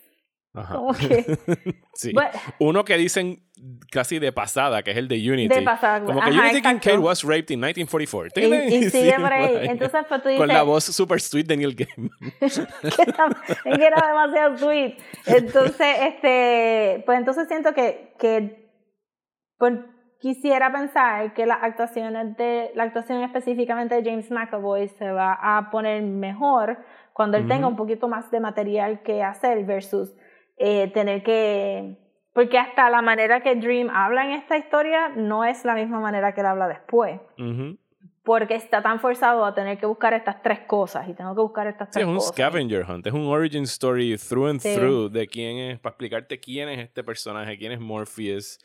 Ajá. como que *laughs* sí. But- Uno que dicen casi de pasada, que es el de Unity. De pasada, Como que ajá, Unity. Kincaid was raped in 1944. y, y *laughs* sigue Sí, por ahí entonces pues tú dices Con la voz super sweet de Neil Gaiman. *laughs* que era demasiado sweet. Entonces, este, pues entonces siento que, que pues, quisiera pensar que las actuaciones de, la actuación específicamente de James McAvoy se va a poner mejor cuando él tenga un poquito más de material que hacer versus eh, tener que, porque hasta la manera que Dream habla en esta historia no es la misma manera que él habla después porque está tan forzado a tener que buscar estas tres cosas y tengo que buscar estas Sí, tres es un cosas. scavenger hunt, es un origin story through and Sí. through de quién es, para explicarte quién es este personaje, quién es Morpheus.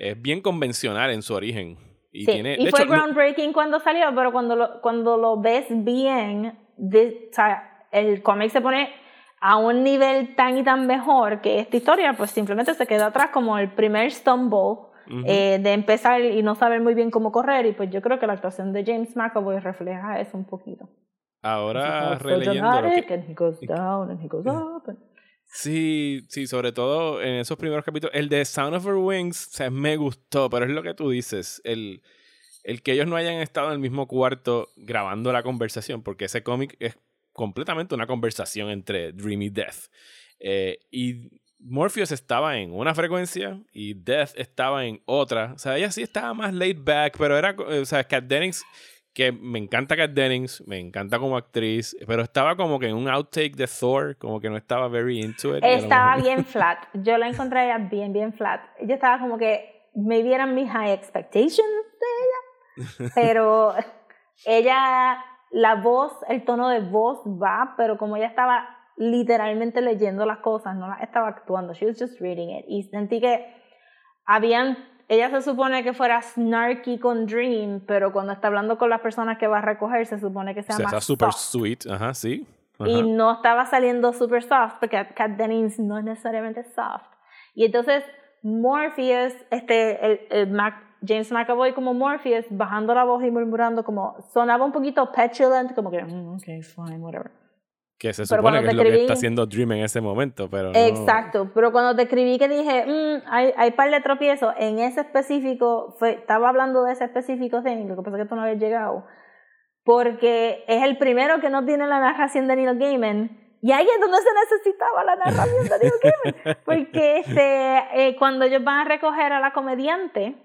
Es bien convencional en su origen. Y, Sí, tiene, y de fue hecho, no- groundbreaking cuando salió, pero cuando lo, cuando lo ves bien, o sea, el cómic se pone a un nivel tan y tan mejor que esta historia pues simplemente se queda atrás como el primer stumble eh, de empezar y no saber muy bien cómo correr y pues yo creo que la actuación de James McAvoy refleja eso un poquito. ahora releyendo Sí, sí, sobre todo en esos primeros capítulos. El de Sound of Her Wings, o sea, me gustó, pero es lo que tú dices. El, el que ellos no hayan estado en el mismo cuarto grabando la conversación, porque ese cómic es completamente una conversación entre Dream y Death. Eh, y Morpheus estaba en una frecuencia y Death estaba en otra. O sea, ella sí estaba más laid back, pero era, eh, o sea, Kat Dennings, que me encanta Kat Dennings, me encanta como actriz, pero estaba como que en un outtake de Thor, como que no estaba very into it. Estaba *laughs* bien flat. Yo la encontré ella bien, bien flat. Yo estaba como que me vieran mis high expectations de ella. Pero ella, la voz, el tono de voz va, pero como ella estaba literalmente leyendo las cosas, no las estaba actuando. She was just reading it. Y sentí que habían, ella se supone que fuera snarky con Dream, pero cuando está hablando con las personas que va a recoger, se supone que sea sea, más está super soft sweet, ajá, sí. Ajá. y no estaba saliendo super soft porque Kat Dennings no es necesariamente soft y entonces Morpheus este el, el Mac- James McAvoy como Morpheus bajando la voz y murmurando como sonaba un poquito petulant como que "Mm, okay fine whatever que se supone que es lo que está haciendo Dream en ese momento, pero no- Exacto, pero cuando te escribí que dije, mm, hay, hay par de tropiezos, en ese específico, fue, estaba hablando de ese específico thing, lo que pasa es que tú no habías llegado, porque es el primero que no tiene la narración de Neil Gaiman, y ahí es donde se necesitaba la narración de Neil Gaiman, *laughs* porque este, eh, cuando ellos van a recoger a la comediante,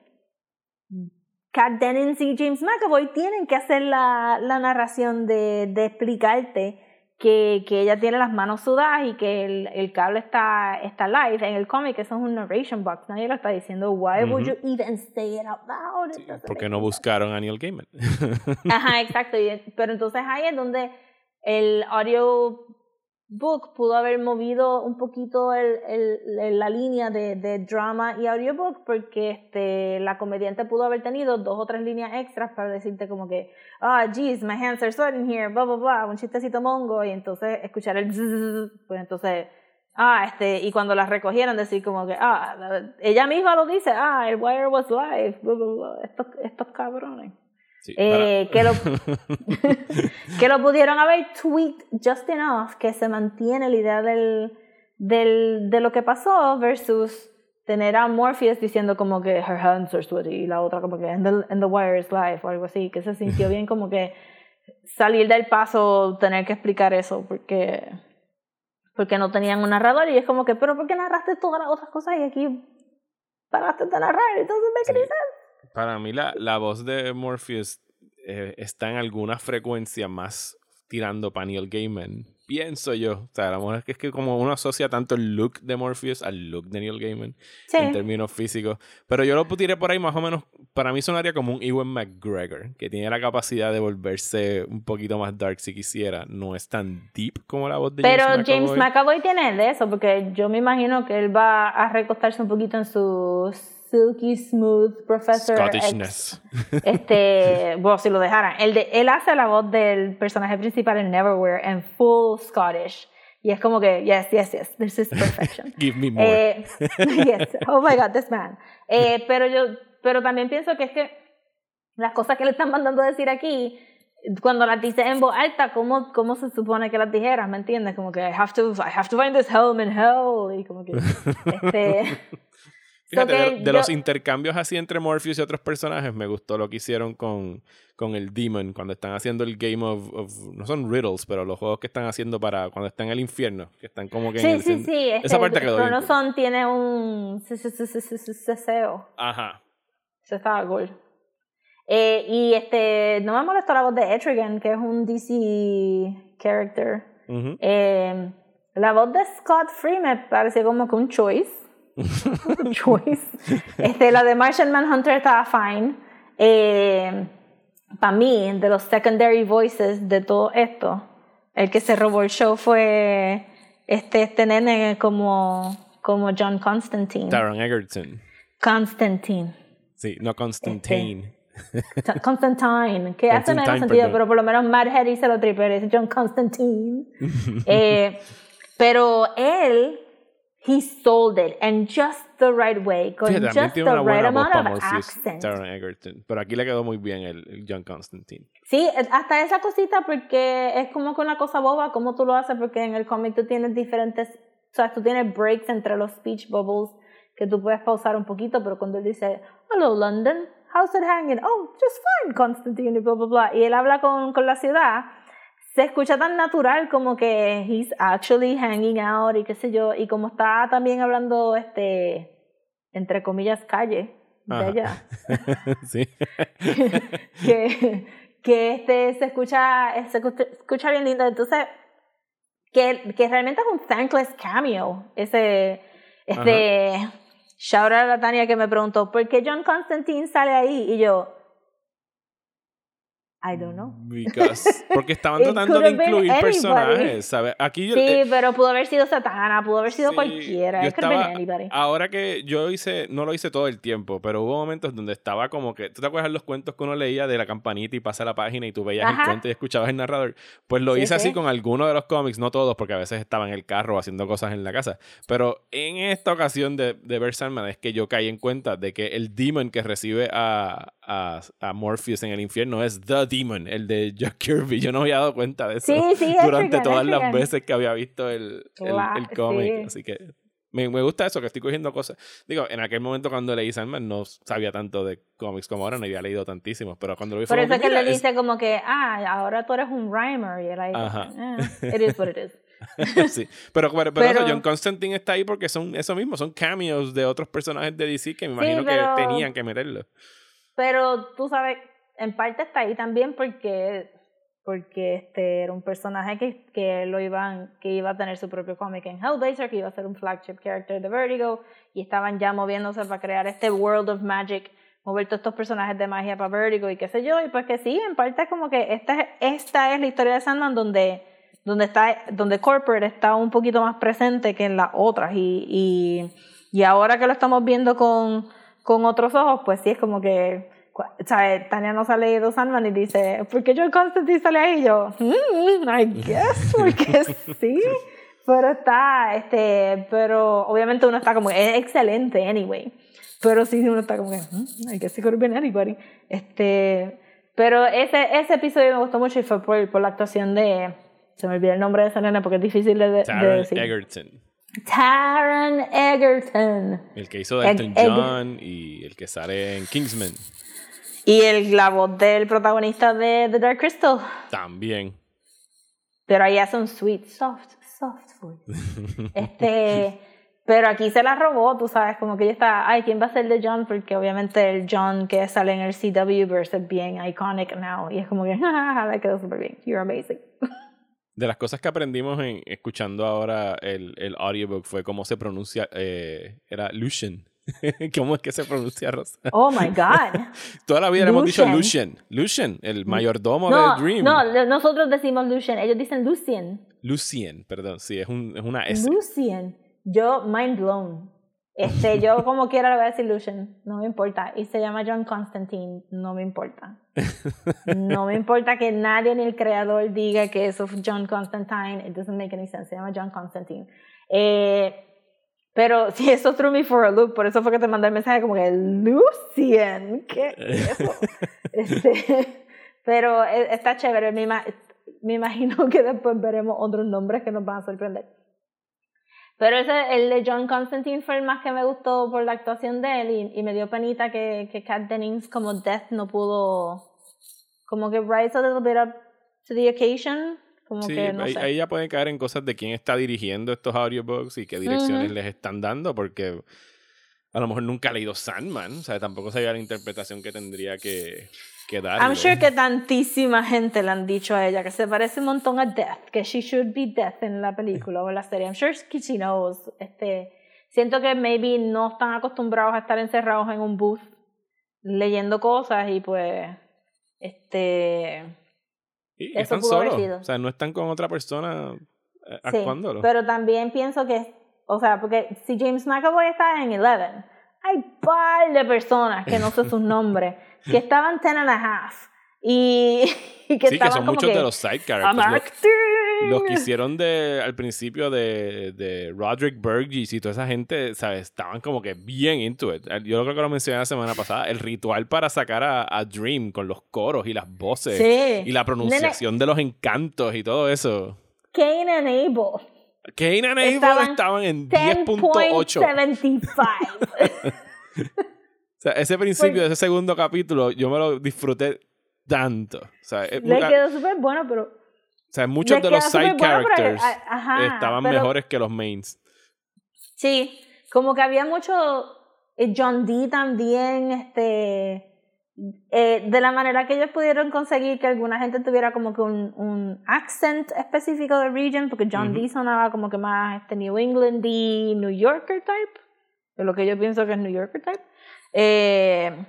Kat Dennings y James McAvoy tienen que hacer la, la narración de, de explicarte que, que ella tiene las manos sudadas y que el, el cable está, está live. En el cómic eso es un narration box, nadie lo está diciendo. Why would you even say it out loud? Doesn't porque no buscaron a Neil Gaiman. Ajá, exacto. pero entonces ahí es donde el audio book pudo haber movido un poquito el, la línea de, drama y audiobook porque este, la comediante pudo haber tenido dos o tres líneas extras para decirte como que, ah, geez, my hands are sweating here, blah, blah, blah, un chistecito mongo y entonces escuchar el pues entonces, ah, este, y cuando las recogieron decir como que, ah, la- ella misma lo dice, ah, el wire was live, blah, blah, blah, estos, estos cabrones. Sí, Eh, que lo, *laughs* *laughs* que lo pudieron haber tweaked just enough que se mantiene la idea del, del, de lo que pasó versus tener a Morpheus diciendo como que her hands are sweaty y la otra como que and the, and the wire is live o algo así, que se sintió bien como que salir del paso, tener que explicar eso porque porque no tenían un narrador y es como que, pero ¿por qué narraste todas las otras cosas y aquí paraste de narrar? Entonces me Sí. Para mí la, la voz de Morpheus eh, está en alguna frecuencia más tirando para Neil Gaiman. Pienso yo. O sea, a lo mejor es que, es que como uno asocia tanto el look de Morpheus al look de Neil Gaiman Sí. en términos físicos. Pero yo lo tiré por ahí más o menos. Para mí sonaría como un Ewan McGregor, que tiene la capacidad de volverse un poquito más dark si quisiera. No es tan deep como la voz de Pero James McAvoy. James McAvoy tiene de eso, porque yo me imagino que él va a recostarse un poquito en su silky smooth Professor. Scottishness. Este, *laughs* bueno, si lo dejaran. Él, de, él hace la voz del personaje principal en Neverwhere en full Scottish. Y es como que, yes, yes, yes, this is perfection. *laughs* Give me more. Eh, *laughs* yes, oh my god, this man. Eh, pero yo, pero también pienso que es que las cosas que le están mandando a decir aquí, cuando las dice en voz alta, ¿cómo, cómo se supone que las dijeras? ¿Me entiendes? Como que I have to, I have to find this helm in hell. Y como que, este, so Fíjate, de, que de yo- los intercambios así entre Morpheus y otros personajes, me gustó lo que hicieron con, con el Demon cuando están haciendo el Game of, of- No son riddles, pero los juegos que están haciendo para cuando están en el infierno, que están como que en Sí, el sí, sí. Esa este, parte quedó cool. Chronoson tiene un ce- ce- ce- ce- ce- ce- ceseo. Ajá. Eso estaba cool. Eh, y este, no me molestó la voz de Etrigan, que es un DC character. Ujú. Eh, la voz de Scott Free me pareció como que un choice. *laughs* choice. Este, la de Martian Manhunter estaba fine. Para mí, de los secondary voices de todo esto, el que se robó el show fue este, este nene como, como John Constantine. Taron Egerton. Constantine. Sí, no Constantine. Constantine, que hace menos sentido, perdón. pero por lo menos Madhead hizo lo triple, es John Constantine. *laughs* Eh, pero él, he sold it, and just the right way, con just the right amount of accent. Taron Egerton. Pero aquí le quedó muy bien el, el John Constantine. Sí, hasta esa cosita, porque es como que una cosa boba, como tú lo haces, porque en el cómic tú tienes diferentes, o sea, tú tienes breaks entre los speech bubbles que tú puedes pausar un poquito, pero cuando él dice, hello London, how's it hanging? Oh, just fine, Constantine, y bla, bla, bla. Y él habla con, con la ciudad, se escucha tan natural como que he's actually hanging out y qué sé yo, y como está también hablando, este, entre comillas, calle de Ajá. allá *laughs* sí. *laughs* que, que este se escucha, se escucha- bien lindo. Entonces, que, que realmente es un thankless cameo. Ese, este, shout out a la Tania que me preguntó, ¿por qué John Constantine sale ahí? Y yo, I don't know. Because, porque *laughs* estaban tratando de incluir personajes, ¿sabes? Aquí yo, Sí, eh, pero pudo haber sido Satana, pudo haber sido Sí, cualquiera. yo estaba- ahora que yo hice, no lo hice todo el tiempo, pero hubo momentos donde estaba como que, ¿tú te acuerdas los cuentos que uno leía de la campanita y pasa la página y tú veías Ajá. el cuento y escuchabas el narrador? Pues lo Sí, hice así sí. con algunos de los cómics, no todos, porque a veces estaba en el carro haciendo cosas en la casa. Pero en esta ocasión de, de ver Sandman es que yo caí en cuenta de que el demon que recibe a, a, a Morpheus en el infierno es The Demon, el de Jack Kirby. Yo no había dado cuenta de eso Sí, sí, durante Etrigan, todas las veces que había visto el, el, el cómic. sí. Así que me, me gusta eso, que estoy cogiendo cosas. Digo, en aquel momento cuando leí Sandman no sabía tanto de cómics como ahora, no había leído tantísimos, pero cuando lo vi Por eso es que mira, le es- dice como que, ah, ahora tú eres un rhymer. Y él ahí, Ajá. "Eh, it is what it is. *laughs* sí. Pero, pero, pero eso, John Constantine está ahí porque son eso mismo, son cameos de otros personajes de DC que me Sí, imagino pero- que tenían que meterlo. Pero tú sabes, en parte está ahí también porque porque este era un personaje que, que lo iban que iba a tener su propio cómic en Hellblazer, que iba a ser un flagship character de Vertigo y estaban ya moviéndose para crear este World of Magic, mover todos estos personajes de magia para Vertigo y qué sé yo, y pues que sí, en parte es como que esta, es- esta es la historia de Sandman donde donde está, donde corporate está un poquito más presente que en las otras y, y, y ahora que lo estamos viendo con, con otros ojos, pues sí es como que, ¿sabes? Tania nos ha leído Sandman y dice, ¿por qué John Constantine sale ahí? Y yo, mm, I guess, *laughs* porque sí. Pero está, este, pero obviamente uno está como, es excelente anyway. Pero sí, uno está como que, mm, I guess it could have been anybody. Este, pero ese, ese episodio me gustó mucho y fue por, por la actuación de, se me olvidó el nombre de esa nena porque es difícil de, de Taron decir. Egerton. Taron Egerton. El que hizo de Elton John y el que sale en Kingsman. Y el, la voz del protagonista de The Dark Crystal. También. Pero ahí hace un sweet, soft, soft voice. *laughs* este, pero aquí se la robó, tú sabes, como que ella está, ay, ¿quién va a ser de John? Porque obviamente el John que sale en el CW verse es bien iconic now. Y es como que, *laughs* jajaja, le quedó súper bien. You're amazing. *laughs* De las cosas que aprendimos en, escuchando ahora el, el audiobook fue cómo se pronuncia, eh, era Lucian. *laughs* ¿Cómo es que se pronuncia, Rosa? Oh my God. *laughs* Toda la vida le hemos dicho. Lucian. Lucian, el mayordomo No, de Dream. no, nosotros decimos Lucian, ellos dicen Lucian. Lucian, perdón, sí, es, un, es una S. Lucian. Yo, mind blown. Este, yo *laughs* como quiera le voy a decir Lucian, no me importa. Y se llama John Constantine, no me importa. No me importa que nadie ni el creador diga que eso es John Constantine. It doesn't make any sense. Se llama John Constantine. Eh, pero *laughs* sí, eso threw me for a loop. Por eso fue que te mandé el mensaje como que Lucian. ¿Qué es eso? *laughs* Este, *laughs* pero eh, está chévere. Me, me imagino que después veremos otros nombres que nos van a sorprender. Pero ese, el de John Constantine fue el más que me gustó por la actuación de él y, y me dio penita que, que Kat Dennings como Death no pudo como que rise a little bit up to the occasion. Como Sí, que no ahí, sé. ahí ya pueden caer en cosas de quién está dirigiendo estos audiobooks y qué direcciones les están dando, porque a lo mejor nunca ha leído Sandman, o sea, tampoco sabía la interpretación que tendría que, que darle. I'm sure que tantísima gente le han dicho a ella que se parece un montón a Death, que she should be Death en la película o en la serie. I'm sure que she knows. Este, siento que maybe no están acostumbrados a estar encerrados en un booth leyendo cosas y pues este Y eso están solos, sido. o sea, no están con otra persona eh, Sí, actuándolo. pero también pienso que, o sea, porque si James McAvoy está en Eleven, hay par de personas que no sé sus *laughs* nombres, que estaban ten and a half y, *laughs* y que sí, que estaban son como muchos que, de los side I'm characters. Los, acting. Los que hicieron de, al principio de, de Roderick Burgess y toda esa gente, ¿sabes? Estaban como que bien into it. Yo creo que lo mencioné la semana pasada. El ritual para sacar a, a Dream con los coros y las voces Sí. y la pronunciación de los encantos y todo eso. Kane and Abel. Kane and Abel Estaban estaban en 10.8. 10.75. *laughs* O sea, ese principio Pues de ese segundo capítulo, yo me lo disfruté tanto. O sea, Le quedó súper bueno, pero o sea, muchos de los side bueno, pero- characters ajá, estaban pero- mejores que los mains. Sí, como que había mucho eh, John Dee también, este, eh, de la manera que ellos pudieron conseguir que alguna gente tuviera como que un, un accent específico de region, porque John Ujú. Dee sonaba como que más este New England y New Yorker type, de lo que yo pienso que es New Yorker type. Eh,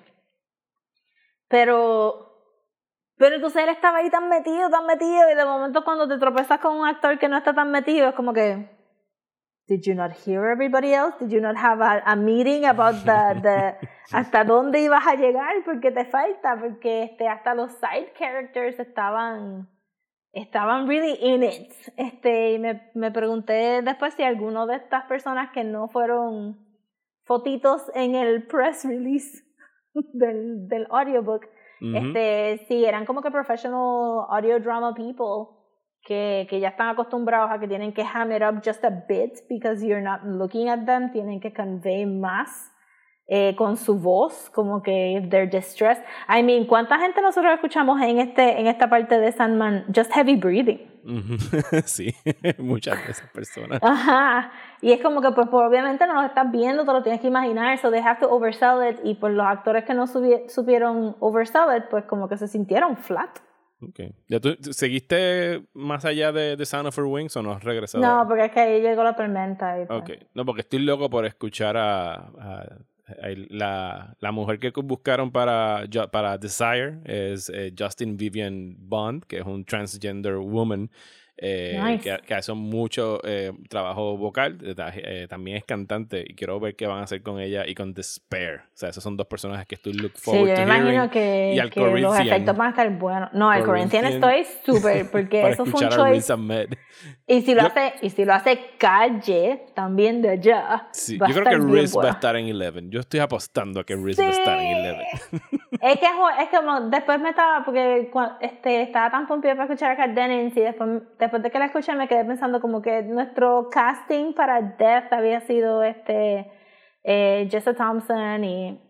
pero pero entonces él estaba ahí tan metido, tan metido, y de momento cuando te tropezas con un actor que no está tan metido, es como que, Did you not hear everybody else? Did you not have a, a meeting about the, the *laughs* hasta dónde ibas a llegar? Porque te falta, porque este, hasta los side characters estaban estaban really in it. Este, y me, me pregunté después si alguno de estas personas que no fueron fotitos en el press release *laughs* del, del audiobook, Ujú. este, sí, eran como que professional audio drama people que, que ya están acostumbrados a que tienen que ham it up just a bit because you're not looking at them, tienen que convey más eh, con su voz, como que they're distressed. I mean, ¿cuánta gente nosotros escuchamos en, este, en esta parte de Sandman? Just heavy breathing. *laughs* Sí, *laughs* muchas de esas personas. Ajá. Y es como que, pues, pues, obviamente no lo estás viendo, te lo tienes que imaginar, so they have to oversell it. Y pues los actores que no subi- supieron oversell it, pues como que se sintieron flat. Okay. ¿Ya tú seguiste más allá de, de Sound of Her Wings o no has regresado? No, porque es que ahí llegó la tormenta. Y, pues, Ok, no, porque estoy loco por escuchar a- a la, la mujer que buscaron para, para Desire, es eh, Justin Vivian Bond, que es un transgender woman, eh, Nice. que, que hace mucho eh, trabajo vocal, eh, ta- también es cantante y quiero ver qué van a hacer con ella y con Despair. O sea, esos son dos personajes que estoy look Sí, forward yo to me imagino que, y al que los efectos van a estar buenos. No, el Corinthian estoy súper, porque *laughs* eso fue un choice. Y si lo Yo- hace, y si lo hace Calle, también de allá. Sí, yo creo que Riz va a bueno. estar en Eleven. Yo estoy apostando a que Riz va a estar en Eleven. *laughs* Es que es como después me estaba, porque este, estaba tan pompeada para escuchar a Kat Dennings y después, después de que la escuché me quedé pensando como que nuestro casting para Death había sido este eh, Jessa Thompson y,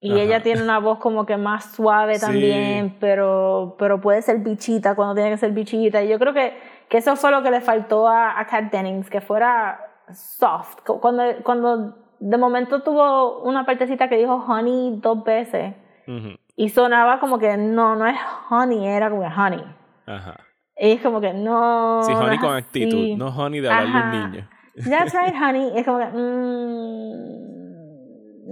y ella tiene una voz como que más suave Sí. también, pero, pero puede ser bichita cuando tiene que ser bichita. Y yo creo que, que eso fue lo que le faltó a, a Kat Dennings, que fuera soft. Cu- Cuando, cuando de momento tuvo una partecita que dijo honey dos veces. Y sonaba como que no, no es honey, era como honey. Ajá. Y es como que no. Sí, honey con actitud, no honey de hablarle a un niño. *laughs* That's right, honey. Es como que. *laughs* mm,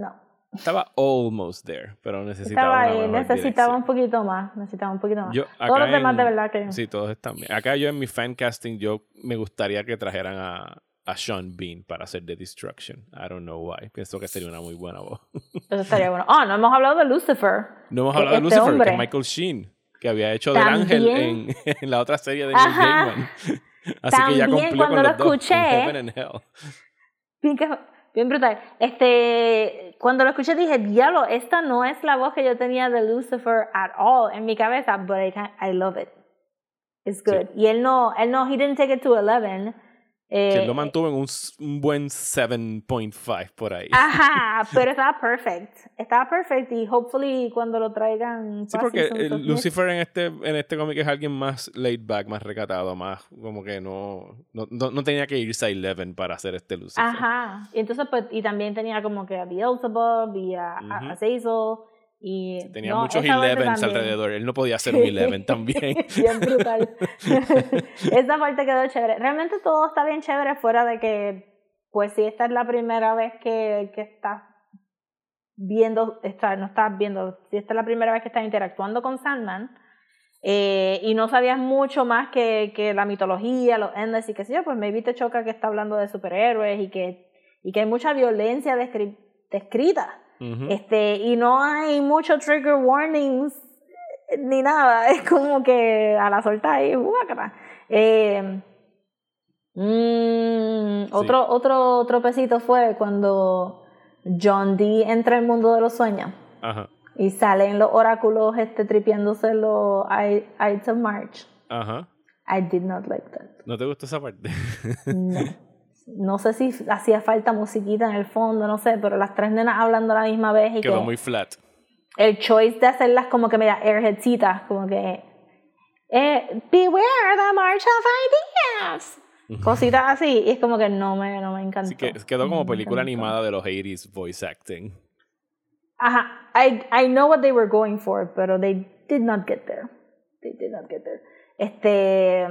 no. Estaba almost there, pero necesitaba Estaba ahí, necesitaba un poquito más. Necesitaba un poquito más. Yo, Todos los demás de verdad que. Sí, todos están bien. Acá yo en mi fan casting, yo me gustaría que trajeran a, a Sean Bean para hacer The Destruction. I don't know why. Pienso que sería una muy buena voz. Eso estaría bueno. Oh, no hemos hablado de Lucifer. No hemos E- hablado de este Lucifer, hombre. que es Michael Sheen, que había hecho del ángel *laughs* en, la otra serie de Neil. Gaiman. Así que ya cumplió cuando con lo los dos, con escuché, Hell. Bien, brutal. Este, cuando lo escuché dije, diablo, esta no es la voz que yo tenía de Lucifer at all en mi cabeza, but I, I love it. It's good. Y él no, él no, he didn't take it to 11. Eh, Que lo mantuvo en un, un buen 7.5 por ahí. Ajá, *laughs* pero estaba perfect. Estaba perfect y hopefully cuando lo traigan. Sí, porque el dos, Lucifer en este, en este cómic es alguien más laid back, más recatado, más como que no, no, no, no tenía que irse a Eleven para hacer este Lucifer. Ajá. Y entonces, pues, y también tenía como que a Beelzebub y a, a- a Ujú. Y Tenía no, muchos esa parte Elevens también. alrededor. Él no podía hacer un Eleven también. *laughs* bien brutal. *laughs* Esa parte quedó chévere. Realmente todo está bien chévere fuera de que, pues si esta es la primera vez que, que estás viendo, está, no estás viendo, si esta es la primera vez que estás interactuando con Sandman eh, y no sabías mucho más que, que la mitología, los endless y qué sé yo, pues maybe te choca que está hablando de superhéroes y que, y que hay mucha violencia descri- Este, y no hay mucho trigger warnings ni nada. *laughs* Es como que a la solta ahí. Eh, mm, otro, otro tropecito fue cuando John Dee entra al mundo de los sueños Ajá, y salen los oráculos este, tripiándose los I- Ides of March. ajá. I did not like that. ¿No te gustó esa parte? No. *laughs* No sé si hacía falta musiquita en el fondo, no sé, pero las tres nenas hablando a la misma vez y Quedó que muy flat. el choice de hacerlas como que media airheadcitas, como que eh, beware the march of ideas. Cositas así, y es como que no me, no me encantó. Así que quedó como No película animada de los 80s voice acting. Ajá, I, I know what they were going for, pero they did not get there. They did not get there. Este,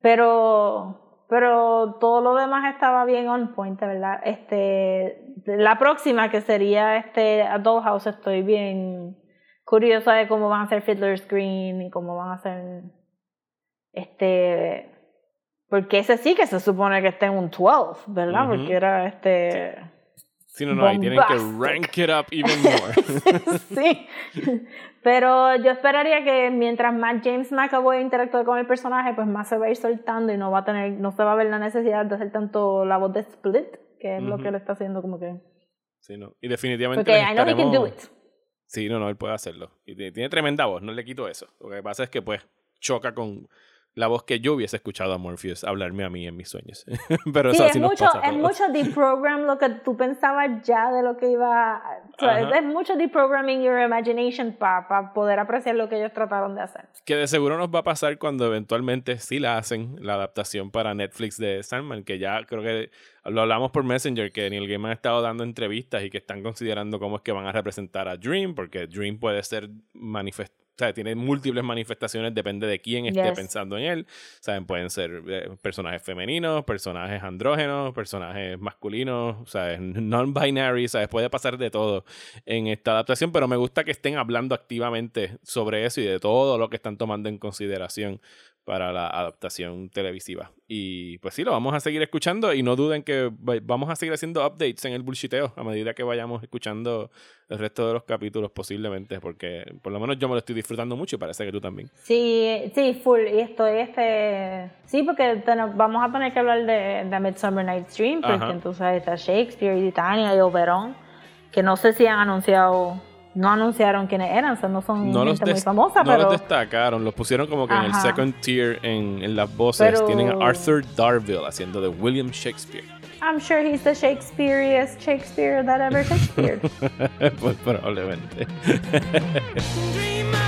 pero, pero todo lo demás estaba bien on point, verdad. Este, la próxima que sería este a Dollhouse estoy bien curiosa de cómo van a hacer Fiddler's Green y cómo van a hacer este porque ese sí que se supone que está en un 12, ¿verdad? Porque era este Sí, no, no, ahí tienen que rank it up even *laughs* more. sí. Pero yo esperaría que mientras más James McAvoy interactúe con el personaje, pues más se va a ir soltando y no va a tener, no se va a ver la necesidad de hacer tanto la voz de Split, que es lo Ujú. que él está haciendo como que. Sí, no. Y definitivamente Porque I know he can do it. Sí, no, no, él puede hacerlo. Y tiene tremenda voz, no le quito eso. Lo que pasa es que, pues, choca con la voz que yo hubiese escuchado a Morpheus hablarme a mí en mis sueños. *laughs* Pero Sí, eso es así nos mucho, pasa es mucho deprogram lo que tú pensabas ya de lo que iba. o sea, Ajá. es mucho deprogramming your imagination para poder apreciar lo que ellos trataron de hacer. Que de seguro nos va a pasar cuando eventualmente sí la hacen, la adaptación para Netflix de Sandman, que ya creo que lo hablamos por Messenger, que Neil Gaiman ha estado dando entrevistas y que están considerando cómo es que van a representar a Dream, porque Dream puede ser manifest o sea, tiene múltiples manifestaciones, depende de quién esté Yes. pensando en él. Saben, pueden ser eh, personajes femeninos, personajes andrógenos, personajes masculinos, o sea, non-binary, ¿sabes? Puede pasar de todo en esta adaptación, pero me gusta que estén hablando activamente sobre eso y de todo lo que están tomando en consideración para la adaptación televisiva. Y pues sí, lo vamos a seguir escuchando y no duden que va- vamos a seguir haciendo updates en el bullshiteo a medida que vayamos escuchando el resto de los capítulos posiblemente, porque por lo menos yo me lo estoy disfrutando mucho y parece que tú también. Sí, sí, full. Y estoy este. Sí, porque vamos a tener que hablar de, de Midsummer Night's Dream, porque Ajá. entonces está Shakespeare y Titania y Oberon, que no sé si han anunciado, no anunciaron quiénes eran, o sea, no son No gente muy famosa, no pero. los destacaron, los pusieron como que en el Ajá. second tier en, en las voces. Pero- Tienen a Arthur Darville haciendo de William Shakespeare. I'm sure he's the Shakespeareest Shakespeare that ever Shakespeare. *laughs* pues probablemente. *laughs*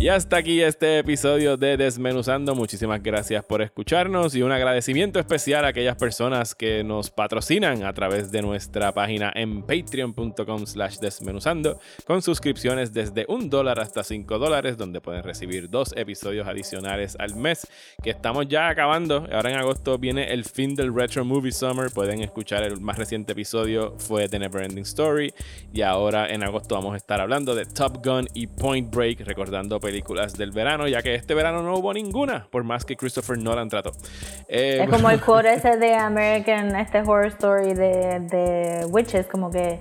Y hasta aquí este episodio de Desmenuzando. Muchísimas gracias por escucharnos y un agradecimiento especial a aquellas personas que nos patrocinan a través de nuestra página en patreon.com slash desmenuzando con suscripciones desde un dólar hasta cinco dólares donde pueden recibir dos episodios adicionales al mes que estamos ya acabando. Ahora en agosto viene el fin del Retro Movie Summer. Pueden escuchar el más reciente episodio fue The Neverending Story y ahora en agosto vamos a estar hablando de Top Gun y Point Break recordando películas del verano, ya que este verano no hubo ninguna, por más que Christopher Nolan trató. Eh, es como el *laughs* quote ese de American este Horror Story de, de Witches, como que.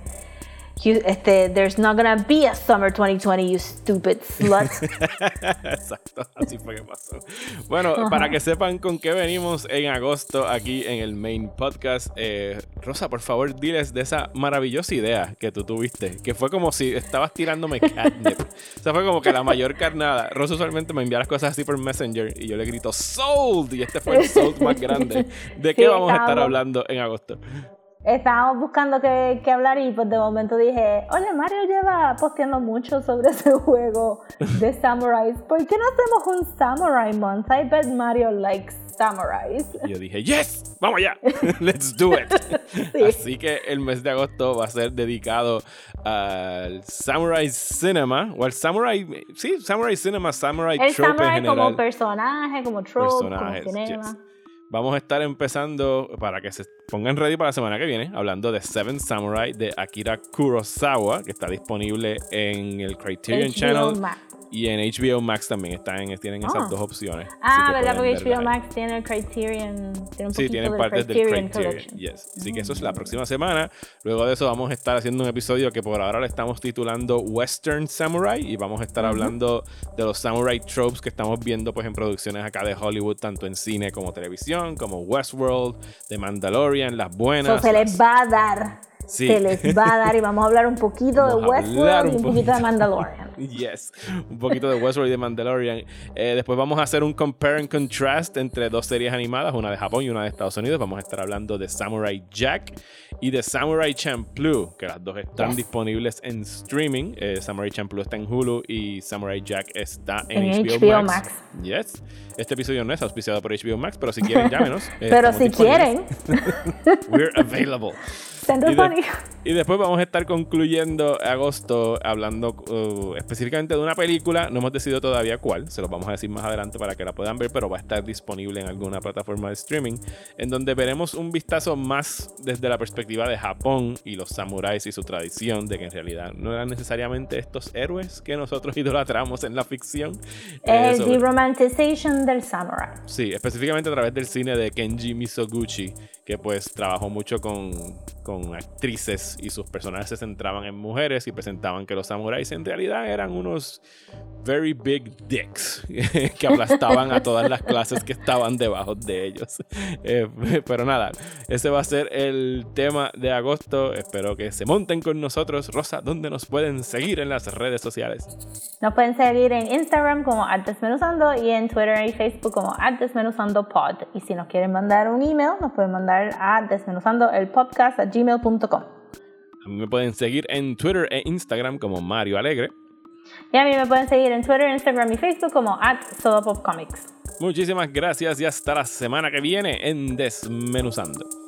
Este, there's not gonna be a summer 2020, you stupid slut. *laughs* Exacto, así fue que pasó. Bueno, para que sepan con qué venimos en agosto aquí en el main podcast, eh, Rosa, por favor, diles de esa maravillosa idea que tú tuviste, que fue como si estabas tirándome catnip. o sea, fue como que la mayor carnada. Rosa usualmente me envía las cosas así por Messenger y yo le grito ¡Sold! Y este fue el sold más grande. *laughs* ¿De qué Sí, vamos a estar hablando en agosto? Estábamos buscando qué, qué hablar y pues de momento dije, oye, Mario lleva posteando mucho sobre *laughs* ese juego de samurais. ¿Por qué no hacemos un samurai month? I bet Mario likes samurais. Y yo dije, yes, vamos allá, *laughs* let's do it. *laughs* Así que el mes de agosto va a ser dedicado al Samurai Cinema, o al Samurai, sí, Samurai Cinema, Samurai El Trope en samurai general. como personaje, como trope, personajes, como cinema. yes. Vamos a estar empezando para que se pongan ready para la semana que viene, hablando de Seven Samurai de Akira Kurosawa, que está disponible en el Criterion HBO Channel Max. Y en HBO Max también están, tienen esas Ah. dos opciones. Ah, ¿verdad? Porque HBO. Max tiene el Criterion. Tiene un Sí, tienen partes del Criterion Criterion. Mm. Yes. Así que eso es la próxima semana. Luego de eso vamos a estar haciendo un episodio que por ahora le estamos titulando Western Samurai y vamos a estar hablando de los samurai tropes que estamos viendo pues en producciones acá de Hollywood, tanto en cine como televisión, como Westworld, The Mandalorian, las buenas. se las- les va a dar. Sí. Se les va a dar y vamos a hablar un poquito de Vamos Westworld y un poquito de. Mandalorian. *laughs* Yes, un poquito de Westworld y de Mandalorian. Eh, después vamos a hacer un compare and contrast entre dos series animadas, una de Japón y una de Estados Unidos. Vamos a estar hablando de Samurai Jack y de Samurai Champloo, que las dos están Yes. disponibles en streaming. Eh, Samurai Champloo está en Hulu y Samurai Jack está en, En HBO, HBO Max. Max. Yes. Este episodio no es auspiciado por HBO Max, pero si quieren, *laughs* llámenos. Eh, Pero si disponibles. quieren, *laughs* We're available. Y, de- después vamos a estar concluyendo agosto hablando uh, específicamente de una película. No hemos decidido todavía cuál, se los vamos a decir más adelante para que la puedan ver, pero va a estar disponible en alguna plataforma de streaming, en donde veremos un vistazo más desde la perspectiva de Japón y los samuráis y su tradición, de que en realidad no eran necesariamente estos héroes que nosotros *laughs* idolatramos en la ficción. Eh, El sobre- deromanticization del samurai. Sí, específicamente a través del cine de Kenji Misoguchi, que pues trabajó mucho con, con actrices y sus personajes se centraban en mujeres y presentaban que los samuráis en realidad eran unos very big dicks, *laughs* que aplastaban a todas las clases que estaban debajo de ellos. *laughs* Eh, pero nada, ese va a ser el tema de agosto. Espero que se monten con nosotros. Rosa, ¿dónde nos pueden seguir en las redes sociales? Nos pueden seguir en Instagram como Desmenuzando y en Twitter y Facebook como @desmenuzandopod. Y si nos quieren mandar un email, nos pueden mandar a desmenuzandoelpodcast@gmail.com. A mí me pueden seguir en Twitter e Instagram como Mario Alegre. Y a mí me pueden seguir en Twitter, Instagram y Facebook como @sodapopcomics. Muchísimas gracias y hasta la semana que viene en Desmenuzando.